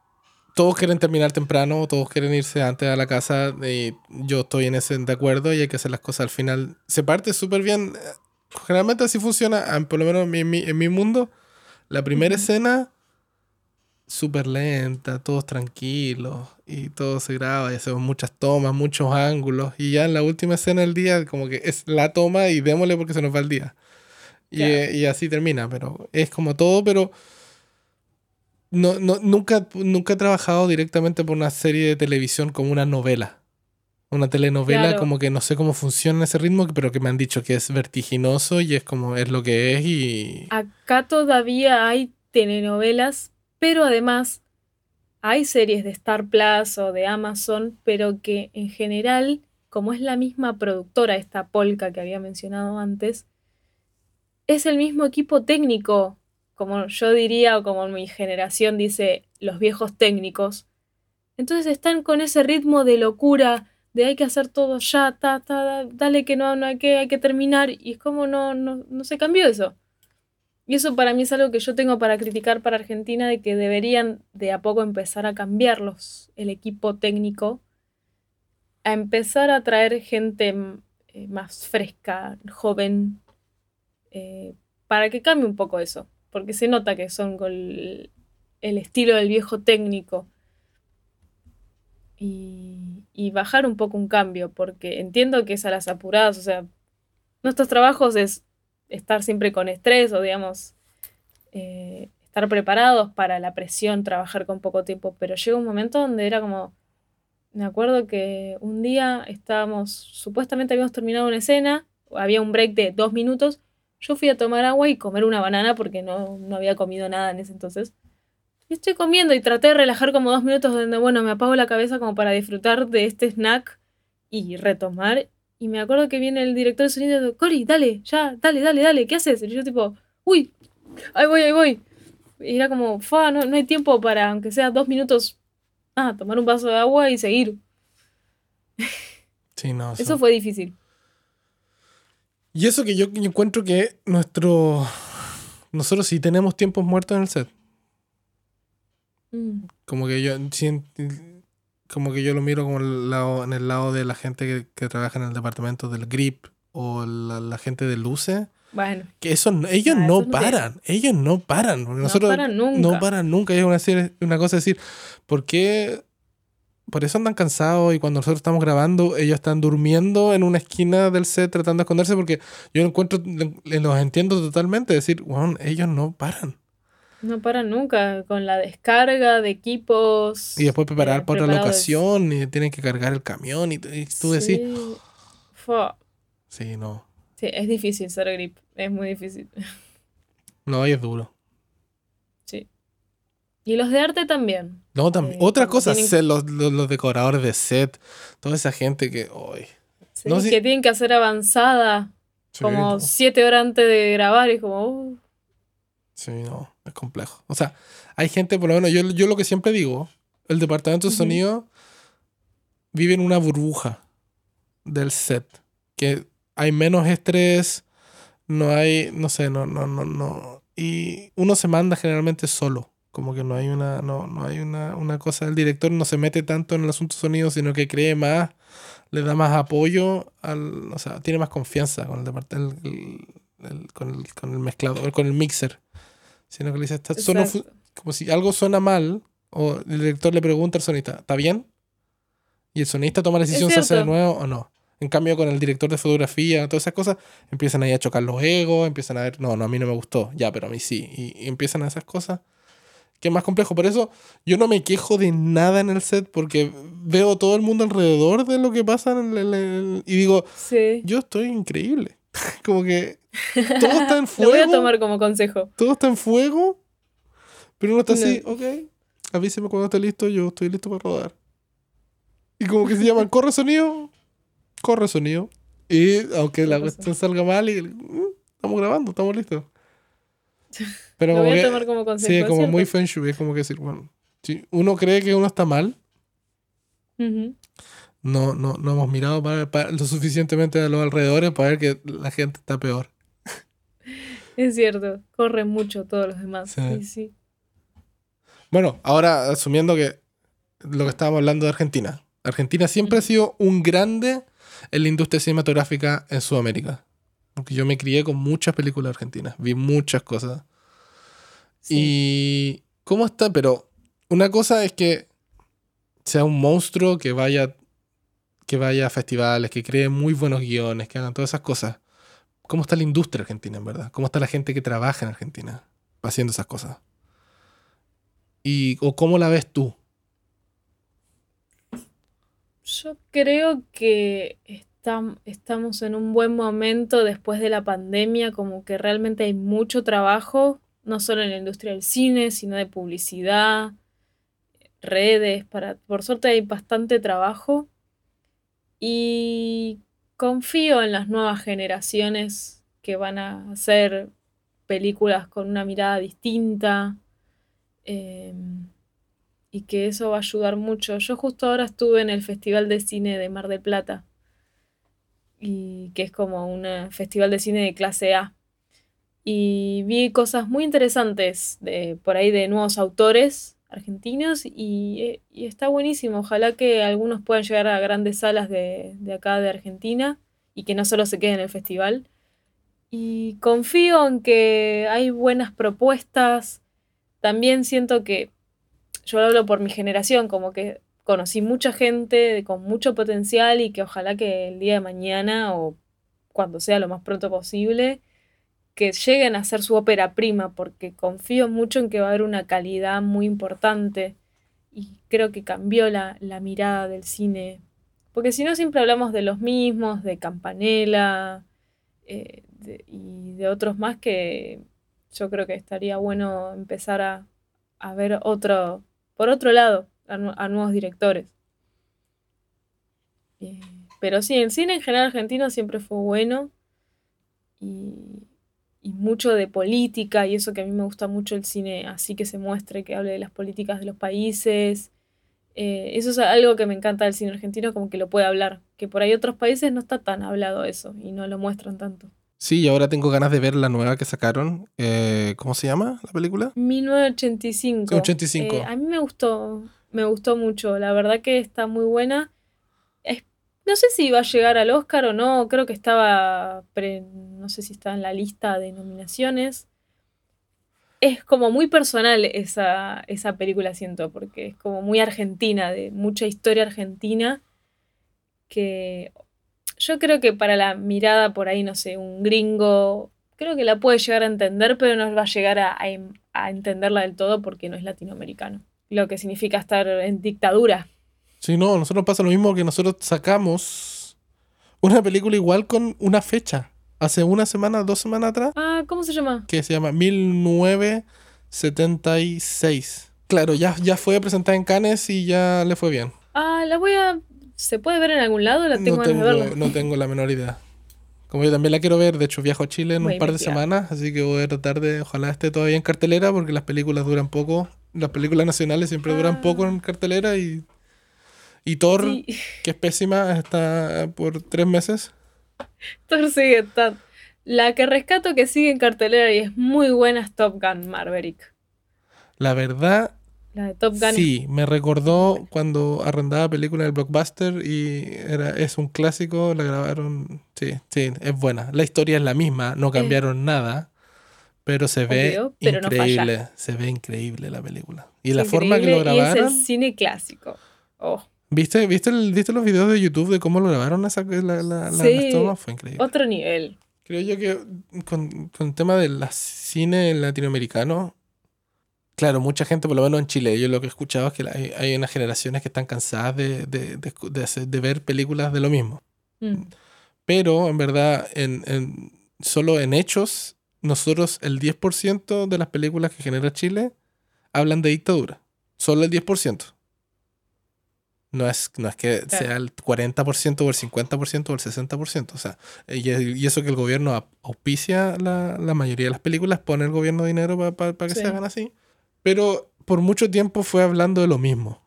todos quieren terminar temprano, todos quieren irse antes a la casa y yo estoy en ese de acuerdo y hay que hacer las cosas al final. Se parte súper bien. Generalmente así funciona, ah, por lo menos en mi, en mi- en mi mundo. La primera escena, súper lenta, todos tranquilos y todo se graba y hacemos muchas tomas, muchos ángulos y ya en la última escena del día como que es la toma y démosle porque se nos va el día. Y, Claro. eh, y así termina, pero es como todo, pero no, no, nunca, nunca he trabajado directamente por una serie de televisión como una novela. Una telenovela Claro. como que no sé cómo funciona ese ritmo, pero que me han dicho que es vertiginoso y es como es lo que es y... Acá todavía hay telenovelas, pero además hay series de Star Plus o de Amazon, pero que en general, como es la misma productora, esta Polka que había mencionado antes, es el mismo equipo técnico, como yo diría o como mi generación dice, los viejos técnicos. Entonces están con ese ritmo de locura, de hay que hacer todo ya, ta, ta, da- dale que no, no hay que, hay que terminar, y es como no, no, no se cambió eso. Y eso para mí es algo que yo tengo para criticar para Argentina, de que deberían de a poco empezar a cambiarlos, el equipo técnico, a empezar a traer gente mm, eh, más fresca, joven, eh, para que cambie un poco eso, porque se nota que son con el, estilo del viejo técnico. Y, y bajar un poco un cambio, porque entiendo que es a las apuradas, o sea, nuestros trabajos es estar siempre con estrés o digamos eh, estar preparados para la presión, trabajar con poco tiempo, pero llega un momento donde era como, me acuerdo que un día estábamos, supuestamente habíamos terminado una escena, había un break de dos minutos, yo fui a tomar agua y comer una banana porque no, no había comido nada en ese entonces. Y estoy comiendo y traté de relajar como dos minutos donde, bueno, me apago la cabeza como para disfrutar de este snack y retomar. Y me acuerdo que viene el director de sonido y dice, Cori, dale, ya, dale, dale, dale, ¿qué haces? Y yo tipo, uy, ahí voy, ahí voy. Y era como, fa, no, no hay tiempo para, aunque sea dos minutos, ah, tomar un vaso de agua y seguir. Sí, no. Eso fue difícil. Y eso que yo, yo encuentro que nuestro... Nosotros sí tenemos tiempos muertos en el set. Mm, Como que yo como que yo lo miro como el lado, en el lado de la gente que, que trabaja en el departamento del grip o la, la gente de luces. Bueno, Que eso, ellos Ah, no eso no te- paran, ellos no paran. porque no nosotros paran nunca. no paran nunca. Es una, una cosa decir, ¿por qué? Por eso andan cansados y cuando nosotros estamos grabando, ellos están durmiendo en una esquina del set tratando de esconderse porque yo encuentro, los entiendo totalmente. Decir, bueno, ellos no paran. No paran nunca con la descarga de equipos. Y después preparar eh, para otra locación y tienen que cargar el camión y, y tú decís, Sí. Fua. sí, no, Sí, es difícil ser grip, es muy difícil. no, y es duro. Y los de arte también. No, tam- Eh, otra cosa, tienen- los, los, los decoradores de set, toda esa gente que, hoy Sí, No, que tienen que hacer avanzada como siete horas antes de grabar y como, uh, Sí, no, es complejo. O sea, hay gente, por lo menos, yo, yo lo que siempre digo, el departamento de Ujú. sonido vive en una burbuja del set, que hay menos estrés, No hay, no sé, no, no, no, no. Y uno se manda generalmente solo. Como que no hay una, no, no hay una, una cosa. El director no se mete tanto en el asunto sonido, sino que cree más, le da más apoyo al. O sea, tiene más confianza con el departamento. con, el, con el mezclador, con el mixer. Sino que le dice, está, fu- como si algo suena mal, o el director le pregunta al sonista, ¿está bien? Y el sonista toma la decisión si hace de nuevo o no. En cambio, con el director de fotografía, todas esas cosas, empiezan ahí a chocar los egos, empiezan a ver, no, no, a mí no me gustó, ya, pero a mí sí. Y, y empiezan a esas cosas que es más complejo. Por eso yo no me quejo de nada en el set, porque veo todo el mundo alrededor de lo que pasa en el- en el- y digo, Sí. yo estoy increíble. como que todo está en Lo fuego voy a tomar como consejo. todo está en fuego, pero uno está así, No. ok, avíseme cuando esté listo, yo estoy listo para rodar. Y como que se llaman corre sonido, corre sonido. Y aunque la cuestión salga mal, y, mm, estamos grabando, estamos listos. Pero Lo como voy a que- tomar como consejo. sí, como muy feng shui, es como que decir, bueno, si uno cree que uno está mal, no, no, no hemos mirado para, para lo suficientemente a los alrededores para ver que la gente está peor. Es cierto. Corren mucho todos los demás. Sí. Sí, sí. Bueno, ahora asumiendo que lo que estábamos hablando de Argentina. Argentina siempre ha sido un grande en la industria cinematográfica en Sudamérica. Porque yo me crié con muchas películas argentinas, vi muchas cosas. Sí. Y ¿cómo está? Pero una cosa es que sea un monstruo que vaya que vaya a festivales, que cree muy buenos guiones, que hagan todas esas cosas. ¿Cómo está la industria argentina, en verdad? ¿Cómo está la gente que trabaja en Argentina haciendo esas cosas? ¿Y o cómo la ves tú? Yo creo que estam- estamos en un buen momento después de la pandemia, como que realmente hay mucho trabajo, no solo en la industria del cine, sino de publicidad, redes, para, por suerte hay bastante trabajo y confío en las nuevas generaciones que van a hacer películas con una mirada distinta. em, y que eso va a ayudar mucho. Yo justo ahora estuve en el Festival de Cine de Mar del Plata, y que es como un festival de cine de clase A. Y vi cosas muy interesantes de, por ahí de nuevos autores argentinos y, y está buenísimo. Ojalá que algunos puedan llegar a grandes salas de, de acá de Argentina y que no solo se queden en el festival. Y confío en que hay buenas propuestas. También siento que yo hablo por mi generación, como que conocí mucha gente con mucho potencial y que ojalá que el día de mañana o cuando sea lo más pronto posible, que lleguen a hacer su ópera prima, porque confío mucho en que va a haber una calidad muy importante y creo que cambió la, la mirada del cine. Porque si no, siempre hablamos de los mismos, de Campanella eh, y de otros más que yo creo que estaría bueno empezar a, a ver otro, por otro lado, a, nu- a nuevos directores. Eh, pero sí, el cine en general argentino siempre fue bueno y, y mucho de política y eso que a mí me gusta mucho el cine así que se muestre, que hable de las políticas de los países. Eh, eso es algo que me encanta del cine argentino, como que lo puede hablar, que por ahí otros países no está tan hablado eso y no lo muestran tanto. Sí, y ahora tengo ganas de ver la nueva que sacaron. Eh, ¿Cómo se llama la película? 1985. 85. Eh, a mí me gustó, me gustó mucho. La verdad que está muy buena. Es- no sé si va a llegar al Oscar o no. Creo que estaba, pre- no sé si está en la lista de nominaciones. Es como muy personal esa, esa película, siento, porque es como muy argentina, de mucha historia argentina, que yo creo que para la mirada por ahí, no sé, un gringo, creo que la puede llegar a entender, pero no va a llegar a, a a entenderla del todo porque no es latinoamericano. Lo que significa estar en dictadura. Sí, no, a nosotros pasa lo mismo que nosotros sacamos una película igual con una fecha. Hace una semana, dos semanas atrás, Ah, ¿cómo se llama? que se llama 1976. Claro, ya, ya fue presentada en Cannes y ya le fue bien. Ah, la voy a... ¿Se puede ver en algún lado? La tengo no, tengo, verla. no tengo la menor idea. Como yo también la quiero ver, de hecho viajo a Chile en Voy un par de semanas, así que voy a tratar de, ojalá esté todavía en cartelera, porque las películas duran poco. Las películas nacionales siempre duran Ah. poco en cartelera y, y Thor, Sí, que es pésima, está por tres meses. Thor sigue tan... La que rescato que sigue en cartelera y es muy buena es Top Gun Maverick. La verdad, La de Top Gun sí, me recordó cuando arrendaba película del Blockbuster y era, es un clásico, la grabaron, sí, sí, es buena. La historia es la misma, no cambiaron nada, pero se ve Obvio, pero no falla. increíble, se ve increíble la película. Y la forma que lo increíble y grabaron, es el cine clásico. Oh, ¿viste, viste, el- ¿viste los videos de YouTube de cómo lo grabaron esa, la, la- Sí. las tomas? Fue increíble. otro nivel. Creo yo que con, con el tema del cine latinoamericano, claro, mucha gente, por lo menos en Chile, yo lo que he escuchado es que hay, hay unas generaciones que están cansadas de, de, de escu- de hacer- de ver películas de lo mismo. Mm. Pero en verdad, en, en- solo en hechos, nosotros el 10% de las películas que genera Chile hablan de dictadura. Solo el 10%. No es, no es que Claro. sea el 40% o el 50% o el 60%. O sea, y, y eso que el gobierno au- auspicia la, la mayoría de las películas, pone el gobierno dinero para que Sí. se hagan así. Pero por mucho tiempo fue hablando de lo mismo.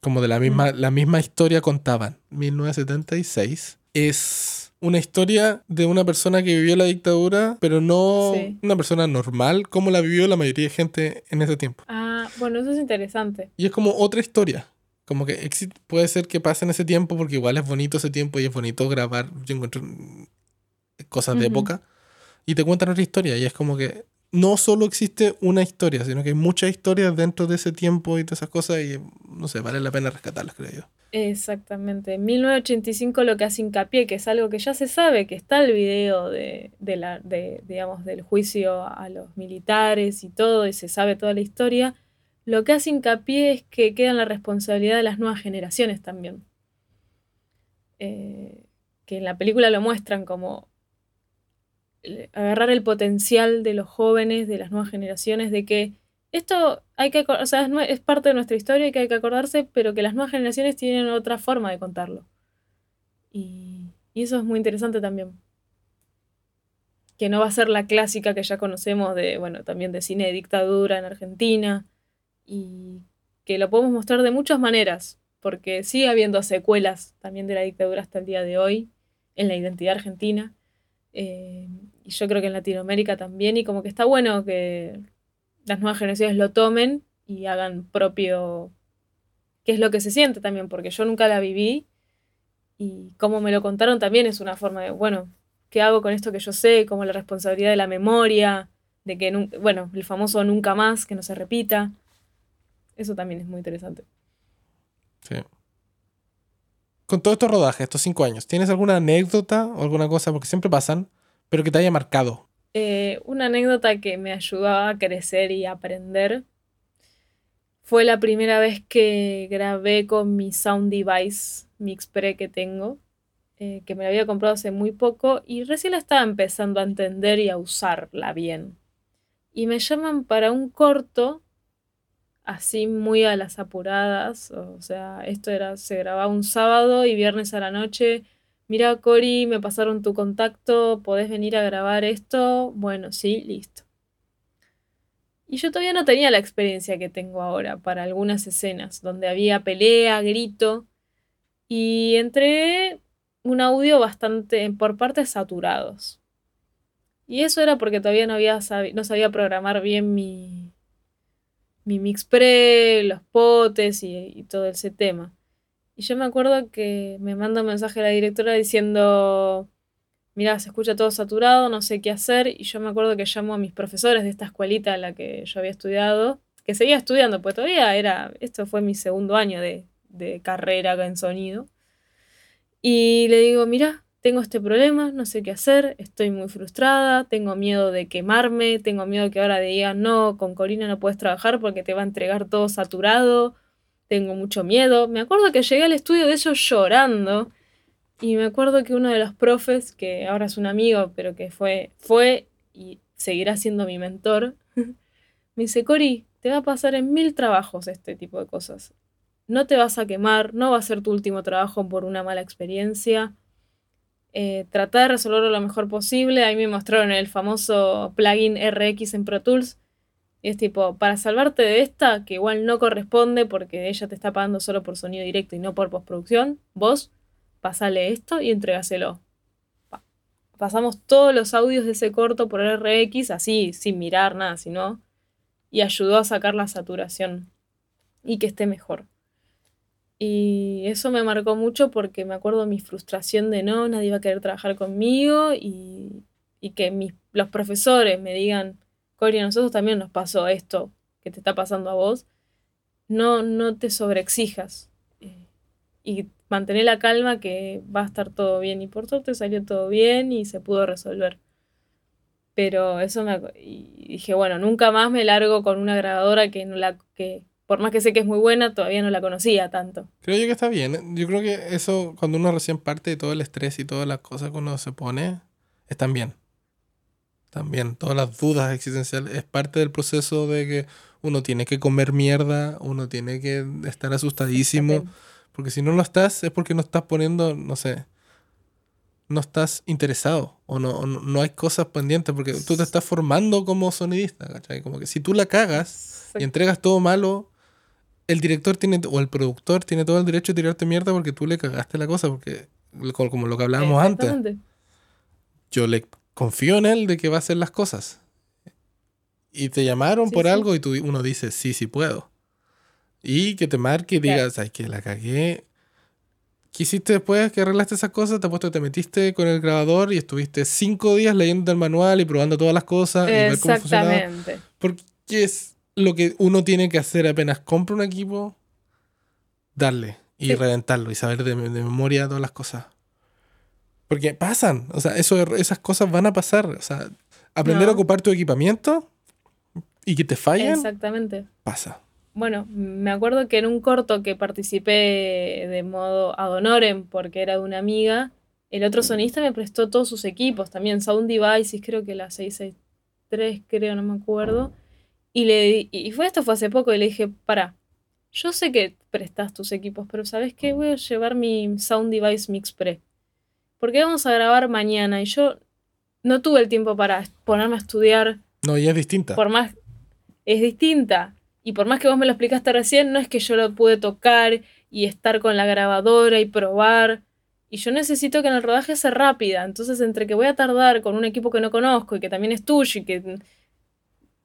Como de la misma, la misma historia contaban. 1976 es una historia de una persona que vivió la dictadura, pero no Sí. una persona normal como la vivió la mayoría de gente en ese tiempo. Ah, bueno, eso es interesante. Y es como otra historia. Como que puede ser que pase en ese tiempo porque igual es bonito ese tiempo y es bonito grabar. Yo encuentro cosas de época y te cuentan otra historia. Y es como que no solo existe una historia, sino que hay muchas historias dentro de ese tiempo y todas esas cosas y no sé, vale la pena rescatarlas, creo yo. Exactamente. En 1985 lo que hace hincapié, que es algo que ya se sabe, que está el video de, de la, de, digamos, del juicio a los militares y todo, y se sabe toda la historia, lo que hace hincapié es que queda en la responsabilidad de las nuevas generaciones también. Eh, que en la película lo muestran como el- agarrar el potencial de los jóvenes, de las nuevas generaciones, de que esto hay que, o sea, es, parte de nuestra historia y que hay que acordarse, pero que las nuevas generaciones tienen otra forma de contarlo. Y, y eso es muy interesante también. Que no va a ser la clásica que ya conocemos de, bueno, también de cine de dictadura en Argentina. Y que lo podemos mostrar de muchas maneras, porque sigue habiendo secuelas también de la dictadura hasta el día de hoy, en la identidad argentina. Eh, y yo creo que en Latinoamérica también, y como que está bueno que las nuevas generaciones lo tomen y hagan propio qué es lo que se siente también, porque yo nunca la viví y como me lo contaron también es una forma de, bueno, ¿qué hago con esto que yo sé? Como la responsabilidad de la memoria, de que, nun- bueno, el famoso nunca más, que no se repita. Eso también es muy interesante. Sí. Con todo estos rodajes, estos cinco años, ¿tienes alguna anécdota o alguna cosa? Porque siempre pasan, pero que te haya marcado. Eh, una anécdota que me ayudó a crecer y aprender fue la primera vez que grabé con mi sound device Mixpre que tengo, eh, que me la había comprado hace muy poco y recién la estaba empezando a entender y a usarla bien. Y me llaman para un corto, así muy a las apuradas, o sea, esto era, se grababa un sábado y viernes a la noche Mira, Cori, me pasaron tu contacto, ¿podés venir a grabar esto? Bueno, sí, listo. Y yo todavía no tenía la experiencia que tengo ahora para algunas escenas, donde había pelea, grito, y entré un audio bastante, por partes saturados. Y eso era porque todavía no, sabía programar bien mi, mi mix pre, los potes y todo ese tema. Y yo me acuerdo que me manda un mensaje la directora diciendo, mira, se escucha todo saturado, no sé qué hacer. Y yo me acuerdo que llamo a mis profesores de esta escuelita en la que yo había estudiado, que seguía estudiando, pues todavía era, esto fue mi segundo año de, de carrera en sonido. Y le digo, mira, tengo este problema, no sé qué hacer, estoy muy frustrada, tengo miedo de quemarme, tengo miedo que ahora digan, no, con Corina no puedes trabajar porque te va a entregar todo saturado tengo mucho miedo. Me acuerdo que llegué al estudio de ellos llorando. Y me acuerdo que uno de los profes, que ahora es un amigo, pero que fue, fue y seguirá siendo mi mentor, me dice, Cori, te va a pasar en mil trabajos este tipo de cosas. No te vas a quemar, no va a ser tu último trabajo por una mala experiencia. Eh, de resolverlo lo mejor posible. Ahí me mostraron el famoso plugin RX en Pro Tools. Es tipo, para salvarte de esta, que igual no corresponde porque ella te está pagando solo por sonido directo y no por postproducción, vos pasale esto y entregaselo. Pa. pasamos todos los audios de ese corto por RX, así, sin mirar nada, sino. Y ayudó a sacar la saturación y que esté mejor. Y eso me marcó mucho porque me acuerdo mi frustración de no, nadie va a querer trabajar conmigo y, y que mis, los profesores me digan, Cory, a nosotros también nos pasó esto que te está pasando a vos. No, no te sobreexijas. Eh, y mantener la calma que va a estar todo bien. Y por suerte salió todo bien y se pudo resolver. Pero eso me... Y dije, bueno, nunca más me largo con una grabadora que no la... que por más que sé que es muy buena, todavía no la conocía tanto. Creo yo que está bien. Yo creo que eso, cuando uno recién parte de todo el estrés y todas las cosas que uno se pone, están bien. También, todas las dudas existenciales es parte del proceso de que uno tiene que comer mierda, uno tiene que estar asustadísimo. Porque si no lo estás, es porque no estás poniendo, no sé, no estás interesado o no, no, hay cosas pendientes porque tú te estás formando como sonidista, ¿cachai? Como que si tú la cagas y entregas todo malo, el director tiene, o el productor tiene todo el derecho de tirarte mierda porque tú le cagaste la cosa, porque como lo que hablábamos antes, yo le confío en él de que va a hacer las cosas. Y te llamaron por algo y tú, uno dice, sí, sí puedo. Y que te marque y digas, ay, que la cagué. ¿Qué hiciste después que arreglaste esas cosas? Te apuesto que te metiste con el grabador y estuviste cinco días leyendo el manual y probando todas las cosas y ver cómo funcionaba. Porque es lo que uno tiene que hacer apenas compra un equipo, darle y reventarlo y saber de, memoria todas las cosas. Porque pasan, o sea, eso, esas cosas van a pasar. O sea, aprender a ocupar tu equipamiento y que te fallen. Exactamente. Pasa. Bueno, me acuerdo que en un corto que participé de modo ad honorem porque era de una amiga, el otro sonista me prestó todos sus equipos, también Sound Devices, creo que la 663, creo, no me acuerdo. Y, le, y fue esto fue hace poco y le dije, para, yo sé que prestas tus equipos, pero ¿sabes qué? Voy a llevar mi Sound Device Mix Pre. Porque vamos a grabar mañana y yo no tuve el tiempo para ponerme a estudiar. No, y es distinta. Por más, es distinta. Y por más que vos me lo explicaste recién, no es que yo lo pude tocar y estar con la grabadora y probar. Y yo necesito que en el rodaje sea rápida. Entonces, entre que voy a tardar con un equipo que no conozco y que también es tuyo y que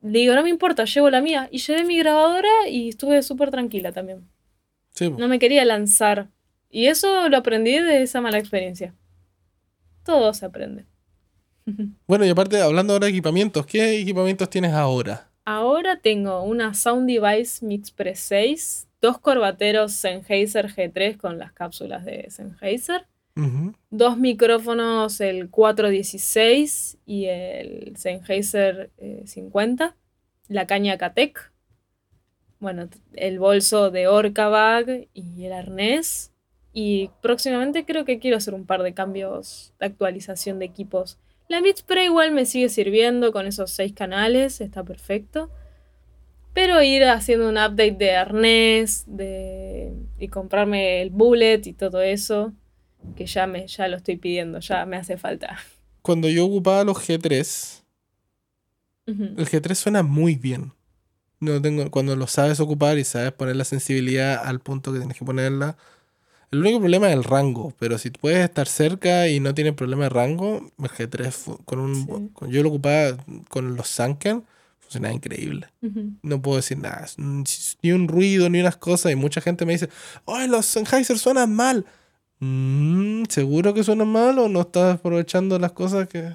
digo, no me importa, llevo la mía. Y llevé mi grabadora y estuve súper tranquila también. no me quería lanzar. Y eso lo aprendí de esa mala experiencia. Todo se aprende. Bueno, y aparte, hablando ahora de equipamientos, ¿qué equipamientos tienes ahora? Ahora tengo una Sound Device Mix Pre 6, dos corbateros Sennheiser G3 con las cápsulas de Sennheiser, dos micrófonos el 416 y el Sennheiser 50, eh, la caña Katec, bueno, el bolso de Orca Bag y el arnés. Y próximamente creo que quiero hacer un par de cambios de actualización de equipos la Mix Pro igual me sigue sirviendo con esos seis canales, está perfecto. Pero ir haciendo un update de arnés de, y comprarme el bullet y todo eso, que ya, me, ya lo estoy pidiendo, ya me hace falta. Cuando yo ocupaba los G3, el G3 suena muy bien. No tengo, cuando lo sabes ocupar y sabes poner la sensibilidad al punto que tienes que ponerla, el único problema es el rango, pero si puedes estar cerca y no tienes problema de rango, el G3 con un yo lo ocupaba con los Sanken, funcionaba increíble. No puedo decir nada, ni un ruido, ni unas cosas, y mucha gente me dice, "Ay, los Sennheiser suenan mal." Mm, ¿Seguro que suenan mal o no estás aprovechando las cosas que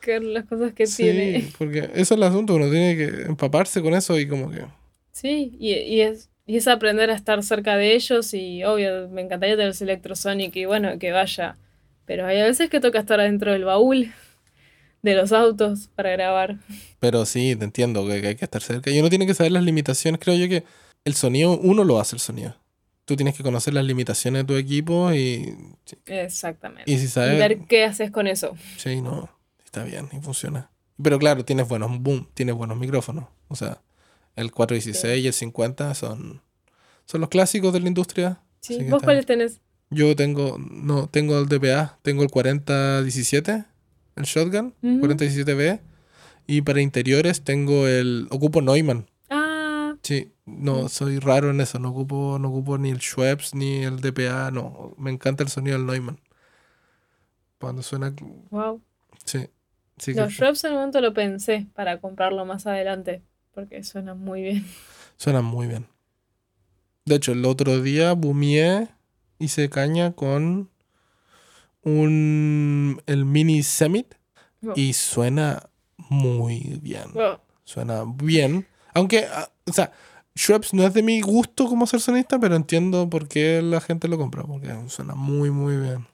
que las cosas que sí, tiene? porque eso es el asunto, uno tiene que empaparse con eso y como que Sí, y, y es y es aprender a estar cerca de ellos y obvio, me encantaría tener ese Electrosonic y bueno, que vaya. Pero hay veces que toca estar adentro del baúl de los autos para grabar. Pero sí, te entiendo que, hay que estar cerca. Y uno tiene que saber las limitaciones. Creo yo que el sonido, uno lo hace el sonido. Tú tienes que conocer las limitaciones de tu equipo y... Exactamente. Y si sabes... ver qué haces con eso. Sí, no, está bien y funciona. Pero claro, tienes buenos boom, tienes buenos micrófonos. O sea, el 416 y el 50 son, son los clásicos de la industria. Sí. ¿Vos cuáles tenés? Yo tengo, no, tengo el DPA, tengo el 4017, el Shotgun, 4017B. Y para interiores tengo el, ocupo Neumann. Ah. Sí, no, soy raro en eso, no ocupo, no ocupo ni el Schweppes ni el DPA, no, me encanta el sonido del Neumann. Cuando suena... Wow. Sí. sí Los que- Shrubs en un momento lo pensé para comprarlo más adelante, porque suena muy bien. suena muy bien. De hecho, el otro día bumié, hice caña con un el mini Semit Wow. y suena muy bien. Wow. Suena bien. Aunque, ah, o sea, Schweppes no es de mi gusto como ser sonista, pero entiendo por qué la gente lo compra. Porque suena muy, muy bien.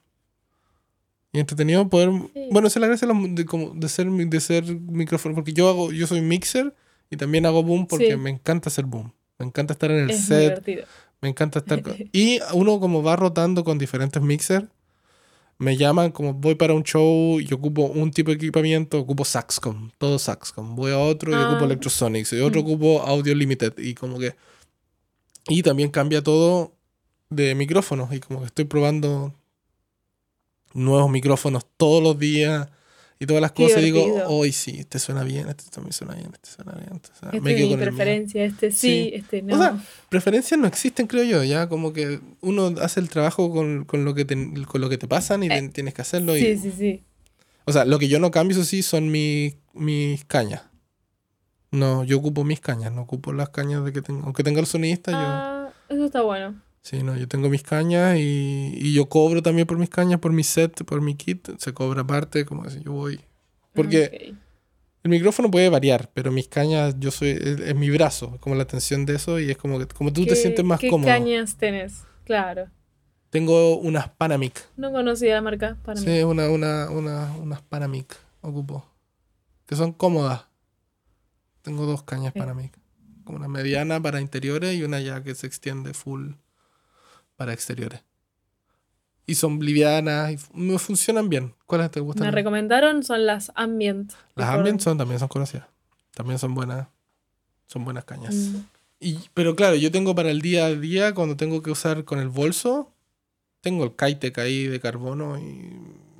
Y entretenido poder. Sí. Bueno, esa es la gracia de, como- de ser, de ser micrófono. Porque yo hago, yo soy mixer y también hago boom porque Sí. me encanta hacer boom. Me encanta estar en el Es set. divertido. Me encanta estar con... Y uno como va rotando con diferentes mixers, me llaman como voy para un show y ocupo un tipo de equipamiento, ocupo Saxcom, todo Saxcom. Voy a otro y ocupo Ah. Electrosonics y otro Mm. ocupo Audio Limited y como que... Y también cambia todo de micrófonos y como que estoy probando nuevos micrófonos todos los días y todas las cosas y digo, hoy sí, este suena bien, este también suena bien, este suena bien. Este suena... Este me es quedo mi con el preferencia, este sí, Sí. este no. O sea, preferencias no existen, creo yo, ya como que uno hace el trabajo con, con lo, que te, con lo que te pasan y te- tienes que hacerlo. Y, Eh, sí, sí, sí. O sea, lo que yo no cambio, eso sí, son mis, mis cañas. No, yo ocupo mis cañas, no ocupo las cañas de que tengo. Aunque tenga el sonidista, yo... Ah, eso está bueno. Sí, no, yo tengo mis cañas y, y yo cobro también por mis cañas, por mi set, por mi kit. Se cobra aparte, como si yo voy... Porque Ok. el micrófono puede variar, pero mis cañas, yo soy... Es, es mi brazo, como la tensión de eso y es como que como tú te ¿Qué- sientes más ¿Qué cómodo. cañas tenés? Claro. Tengo unas Panamic. No conocía la marca para Sí, una, una, una, unas Panamic ocupo. Que son cómodas. Tengo dos cañas. Panamic. Como una mediana para interiores y una ya que se extiende full para exteriores. Y son livianas y me funcionan bien. ¿Cuáles te gustan? Me recomendaron son las Ambient. Las Ambient son, también son conocidas. También son buenas. Son buenas cañas. Mm. Y, pero claro, yo tengo para el día a día, cuando tengo que usar con el bolso, tengo el Kitec ahí de carbono y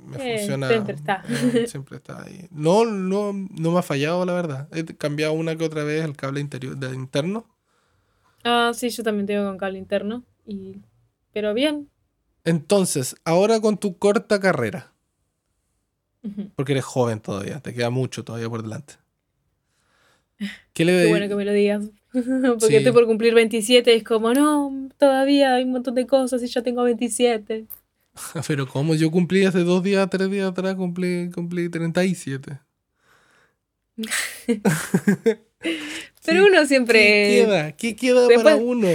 me Eh, funciona. siempre está. eh, siempre está ahí. No, no, no me ha fallado, la verdad. He cambiado una que otra vez el cable interior, de interno. Ah, sí, yo también tengo con cable interno. Y... Pero bien. Entonces, ahora con tu corta carrera, porque eres joven todavía, te queda mucho todavía por delante. ¿Qué le Qué bueno que me lo digas. Porque Sí. estoy por cumplir 27 y es como, no, todavía hay un montón de cosas y ya tengo 27. Pero ¿cómo? Yo cumplí hace dos días, tres días atrás, cumplí, cumplí 37. Pero uno ¿Qué siempre... queda? ¿Qué queda después- para uno?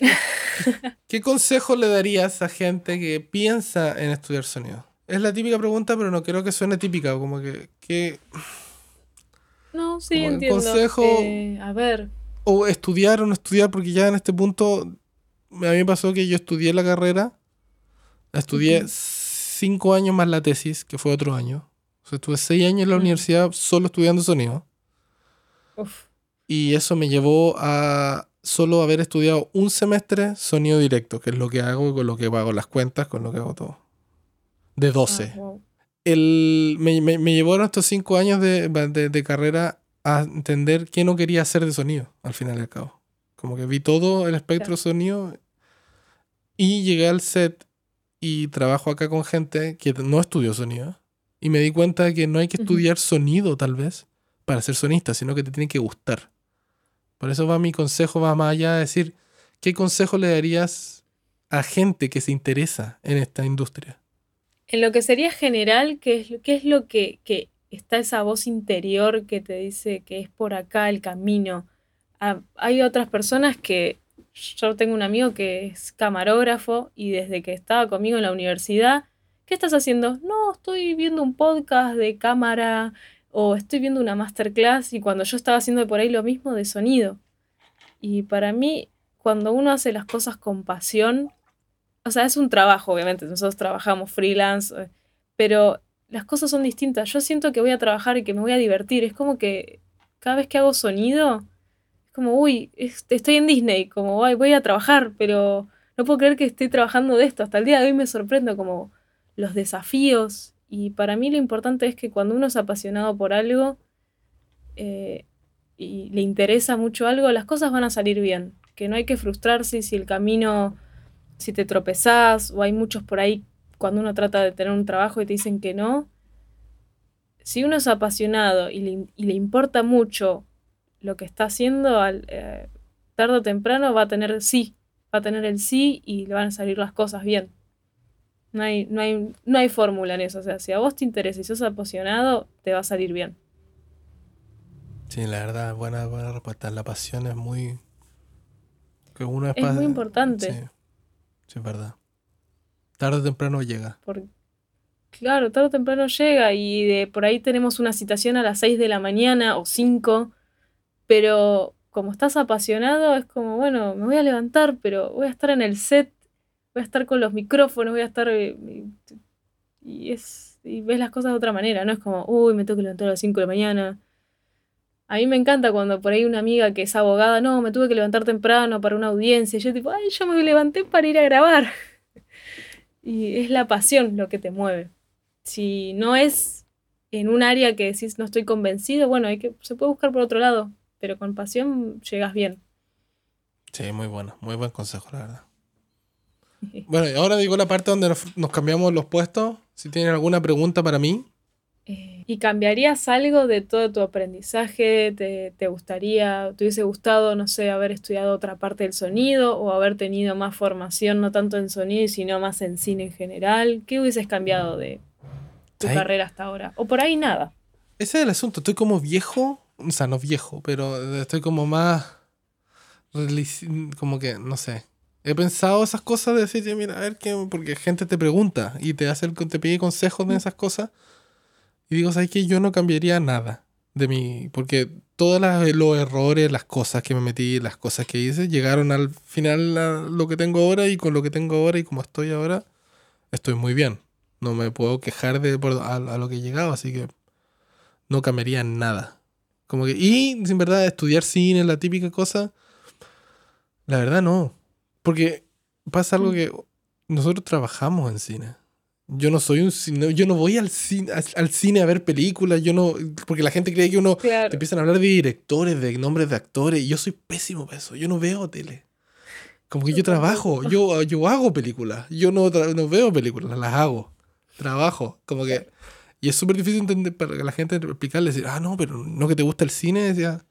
¿Qué consejo le darías a gente que piensa en estudiar sonido? Es la típica pregunta, pero no creo que suene típica. Como que, que- No, sí, Como entiendo. consejo- Eh, a ver, O estudiar o no estudiar, porque ya en este punto a mí me pasó que yo estudié la carrera. Estudié Ujú. cinco años más la tesis, que fue otro año. O sea, estuve seis años en la Mm. universidad solo estudiando sonido. uf, Y eso me llevó a solo haber estudiado un semestre sonido directo, que es lo que hago, con lo que pago las cuentas, con lo que hago todo. De 12. ah. El, me, me, me llevaron estos cinco años de, de, de carrera a entender qué no quería hacer de sonido, al final y al cabo. Como que vi todo el espectro sonido y llegué al set y trabajo acá con gente que no estudió sonido. Y me di cuenta de que no hay que estudiar sonido, tal vez, para ser sonista, sino que te tiene que gustar. Por eso va mi consejo, va más allá de decir, ¿qué consejo le darías a gente que se interesa en esta industria? En lo que sería general, ¿qué es, es lo que, que está esa voz interior que te dice que es por acá el camino? Hay otras personas que, yo tengo un amigo que es camarógrafo y desde que estaba conmigo en la universidad, ¿qué estás haciendo? No, estoy viendo un podcast de cámara o estoy viendo una masterclass y cuando yo estaba haciendo por ahí lo mismo de sonido. Y para mí, cuando uno hace las cosas con pasión, o sea, es un trabajo, obviamente, nosotros trabajamos freelance, eh, pero las cosas son distintas. Yo siento que voy a trabajar y que me voy a divertir. Es como que cada vez que hago sonido, es como, uy, es- estoy en Disney, como, "Ay, voy a trabajar, pero no puedo creer que estoy trabajando de esto. Hasta el día de hoy me sorprendo como los desafíos. Y para mí lo importante es que cuando uno es apasionado por algo eh, y le interesa mucho algo, las cosas van a salir bien. Que no hay que frustrarse si el camino si te tropezás o hay muchos por ahí cuando uno trata de tener un trabajo y te dicen que no, si uno es apasionado y le, y le importa mucho lo que está haciendo, al, eh, tarde o temprano va a tener sí, va a tener el sí y le van a salir las cosas bien. No hay, no hay, no hay fórmula en eso. O sea, si a vos te interesa y sos apasionado, te va a salir bien. Sí, la verdad, buena, buena respuesta. La pasión es muy. Que uno es, Es muy importante. Sí, sí, es verdad. Tarde o temprano llega. Por- claro, tarde o temprano llega y de por ahí tenemos una citación a las 6 de la mañana o 5, pero como estás apasionado es como, bueno, me voy a levantar, pero voy a estar en el set, voy a estar con los micrófonos, voy a estar... eh, Y, es, y ves las cosas de otra manera, no es como, uy, me tengo que levantar a las 5 de la mañana. A mí me encanta cuando por ahí una amiga que es abogada, no, me tuve que levantar temprano para una audiencia. Yo tipo, ay, yo me levanté para ir a grabar. Y es la pasión lo que te mueve. Si no es en un área que decís no estoy convencido, bueno, hay que, se puede buscar por otro lado, pero con pasión llegas bien. Sí, muy bueno. Muy buen consejo, la verdad. Bueno, y ahora digo la parte donde nos, nos cambiamos los puestos. Si tienen alguna pregunta para mí. Eh, ¿Y cambiarías algo de todo tu aprendizaje? ¿Te, te gustaría, te hubiese gustado, no sé, haber estudiado otra parte del sonido o haber tenido más formación, no tanto en sonido, sino más en cine en general? ¿Qué hubieses cambiado de tu carrera hasta ahora? O por ahí nada. Ese es el asunto. Estoy como viejo. O sea, no viejo, pero estoy como más. Como que, no sé. He pensado esas cosas de decir, "Ya, mira, a ver qué. Porque gente te pregunta y te hace el- te pide consejos de esas cosas. Y digo, ¿sabes qué? Yo no cambiaría nada de mí. Porque todos los errores, las cosas que me metí, las cosas que hice, llegaron al final lo que tengo ahora. Y con lo que tengo ahora y como estoy ahora, estoy muy bien. No me puedo quejar de por, a lo que he llegado, así que no cambiaría nada. Como que, y sin verdad, estudiar cine, la típica cosa, la verdad no. Porque pasa algo Mm. que nosotros trabajamos en cine. Yo no soy un cine, yo no voy al cine, al, cine a ver películas, yo no, porque la gente cree que uno, Claro. te empiezan a hablar de directores, de nombres de actores, y yo soy pésimo para eso, yo no veo tele. Como que yo trabajo, yo, yo hago películas, yo no, no veo películas, las hago, trabajo, como que... Y es súper difícil entender para que la gente explicarle, decir, ah, no, pero no que te gusta el cine, decía,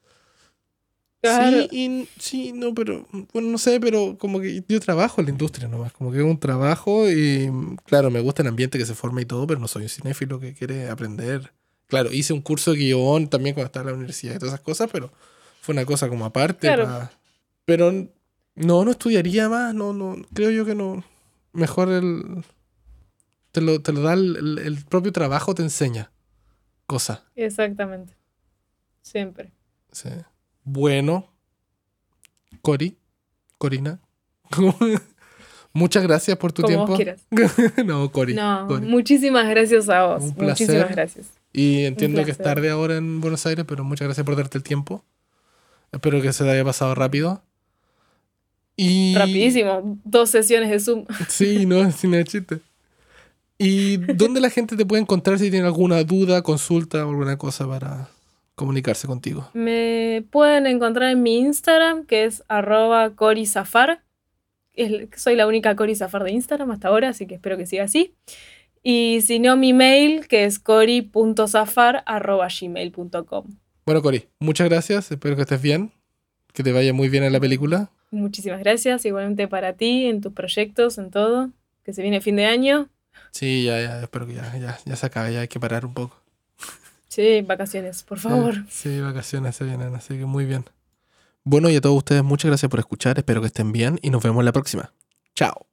Claro. Sí, y, sí, no, pero, bueno, no sé, pero como que yo trabajo en la industria nomás, como que es un trabajo y, claro, me gusta el ambiente que se forma y todo, pero no soy un cinéfilo que quiere aprender. Claro, hice un curso de guion también cuando estaba en la universidad y todas esas cosas, pero fue una cosa como aparte. Claro. pa- Pero no, no estudiaría más, no, no, creo yo que no. Mejor el... Te lo, te lo da el, el- el propio trabajo, te enseña cosas. Exactamente. Siempre. Sí. Bueno, Cori, Corina, muchas gracias por tu Como tiempo. vos quieras. no, Cori. No, Cori. muchísimas gracias a vos. Un placer. Muchísimas gracias. Y entiendo que es tarde ahora en Buenos Aires, pero muchas gracias por darte el tiempo. Espero que se te haya pasado rápido. Y... Rapidísimo. Dos sesiones de Zoom. Sí, no, sin el chiste. ¿Y dónde la gente te puede encontrar si tiene alguna duda, consulta o alguna cosa para comunicarse contigo? Me pueden encontrar en mi Instagram, que es arroba corizafar. Soy la única corizafar de Instagram hasta ahora, así que espero que siga así. Y si no, mi mail, que es cori.zafar arroba gmail.com. Bueno, Cori, muchas gracias. Espero que estés bien. Que te vaya muy bien en la película. Muchísimas gracias, igualmente para ti, en tus proyectos, en todo. Que se viene fin de año. Sí, ya, ya, espero que ya, ya, ya se acabe, ya hay que parar un poco. Sí, vacaciones, por favor. Sí, vacaciones se vienen, así que muy bien. Bueno, y a todos ustedes, muchas gracias por escuchar, espero que estén bien y nos vemos la próxima. Chao.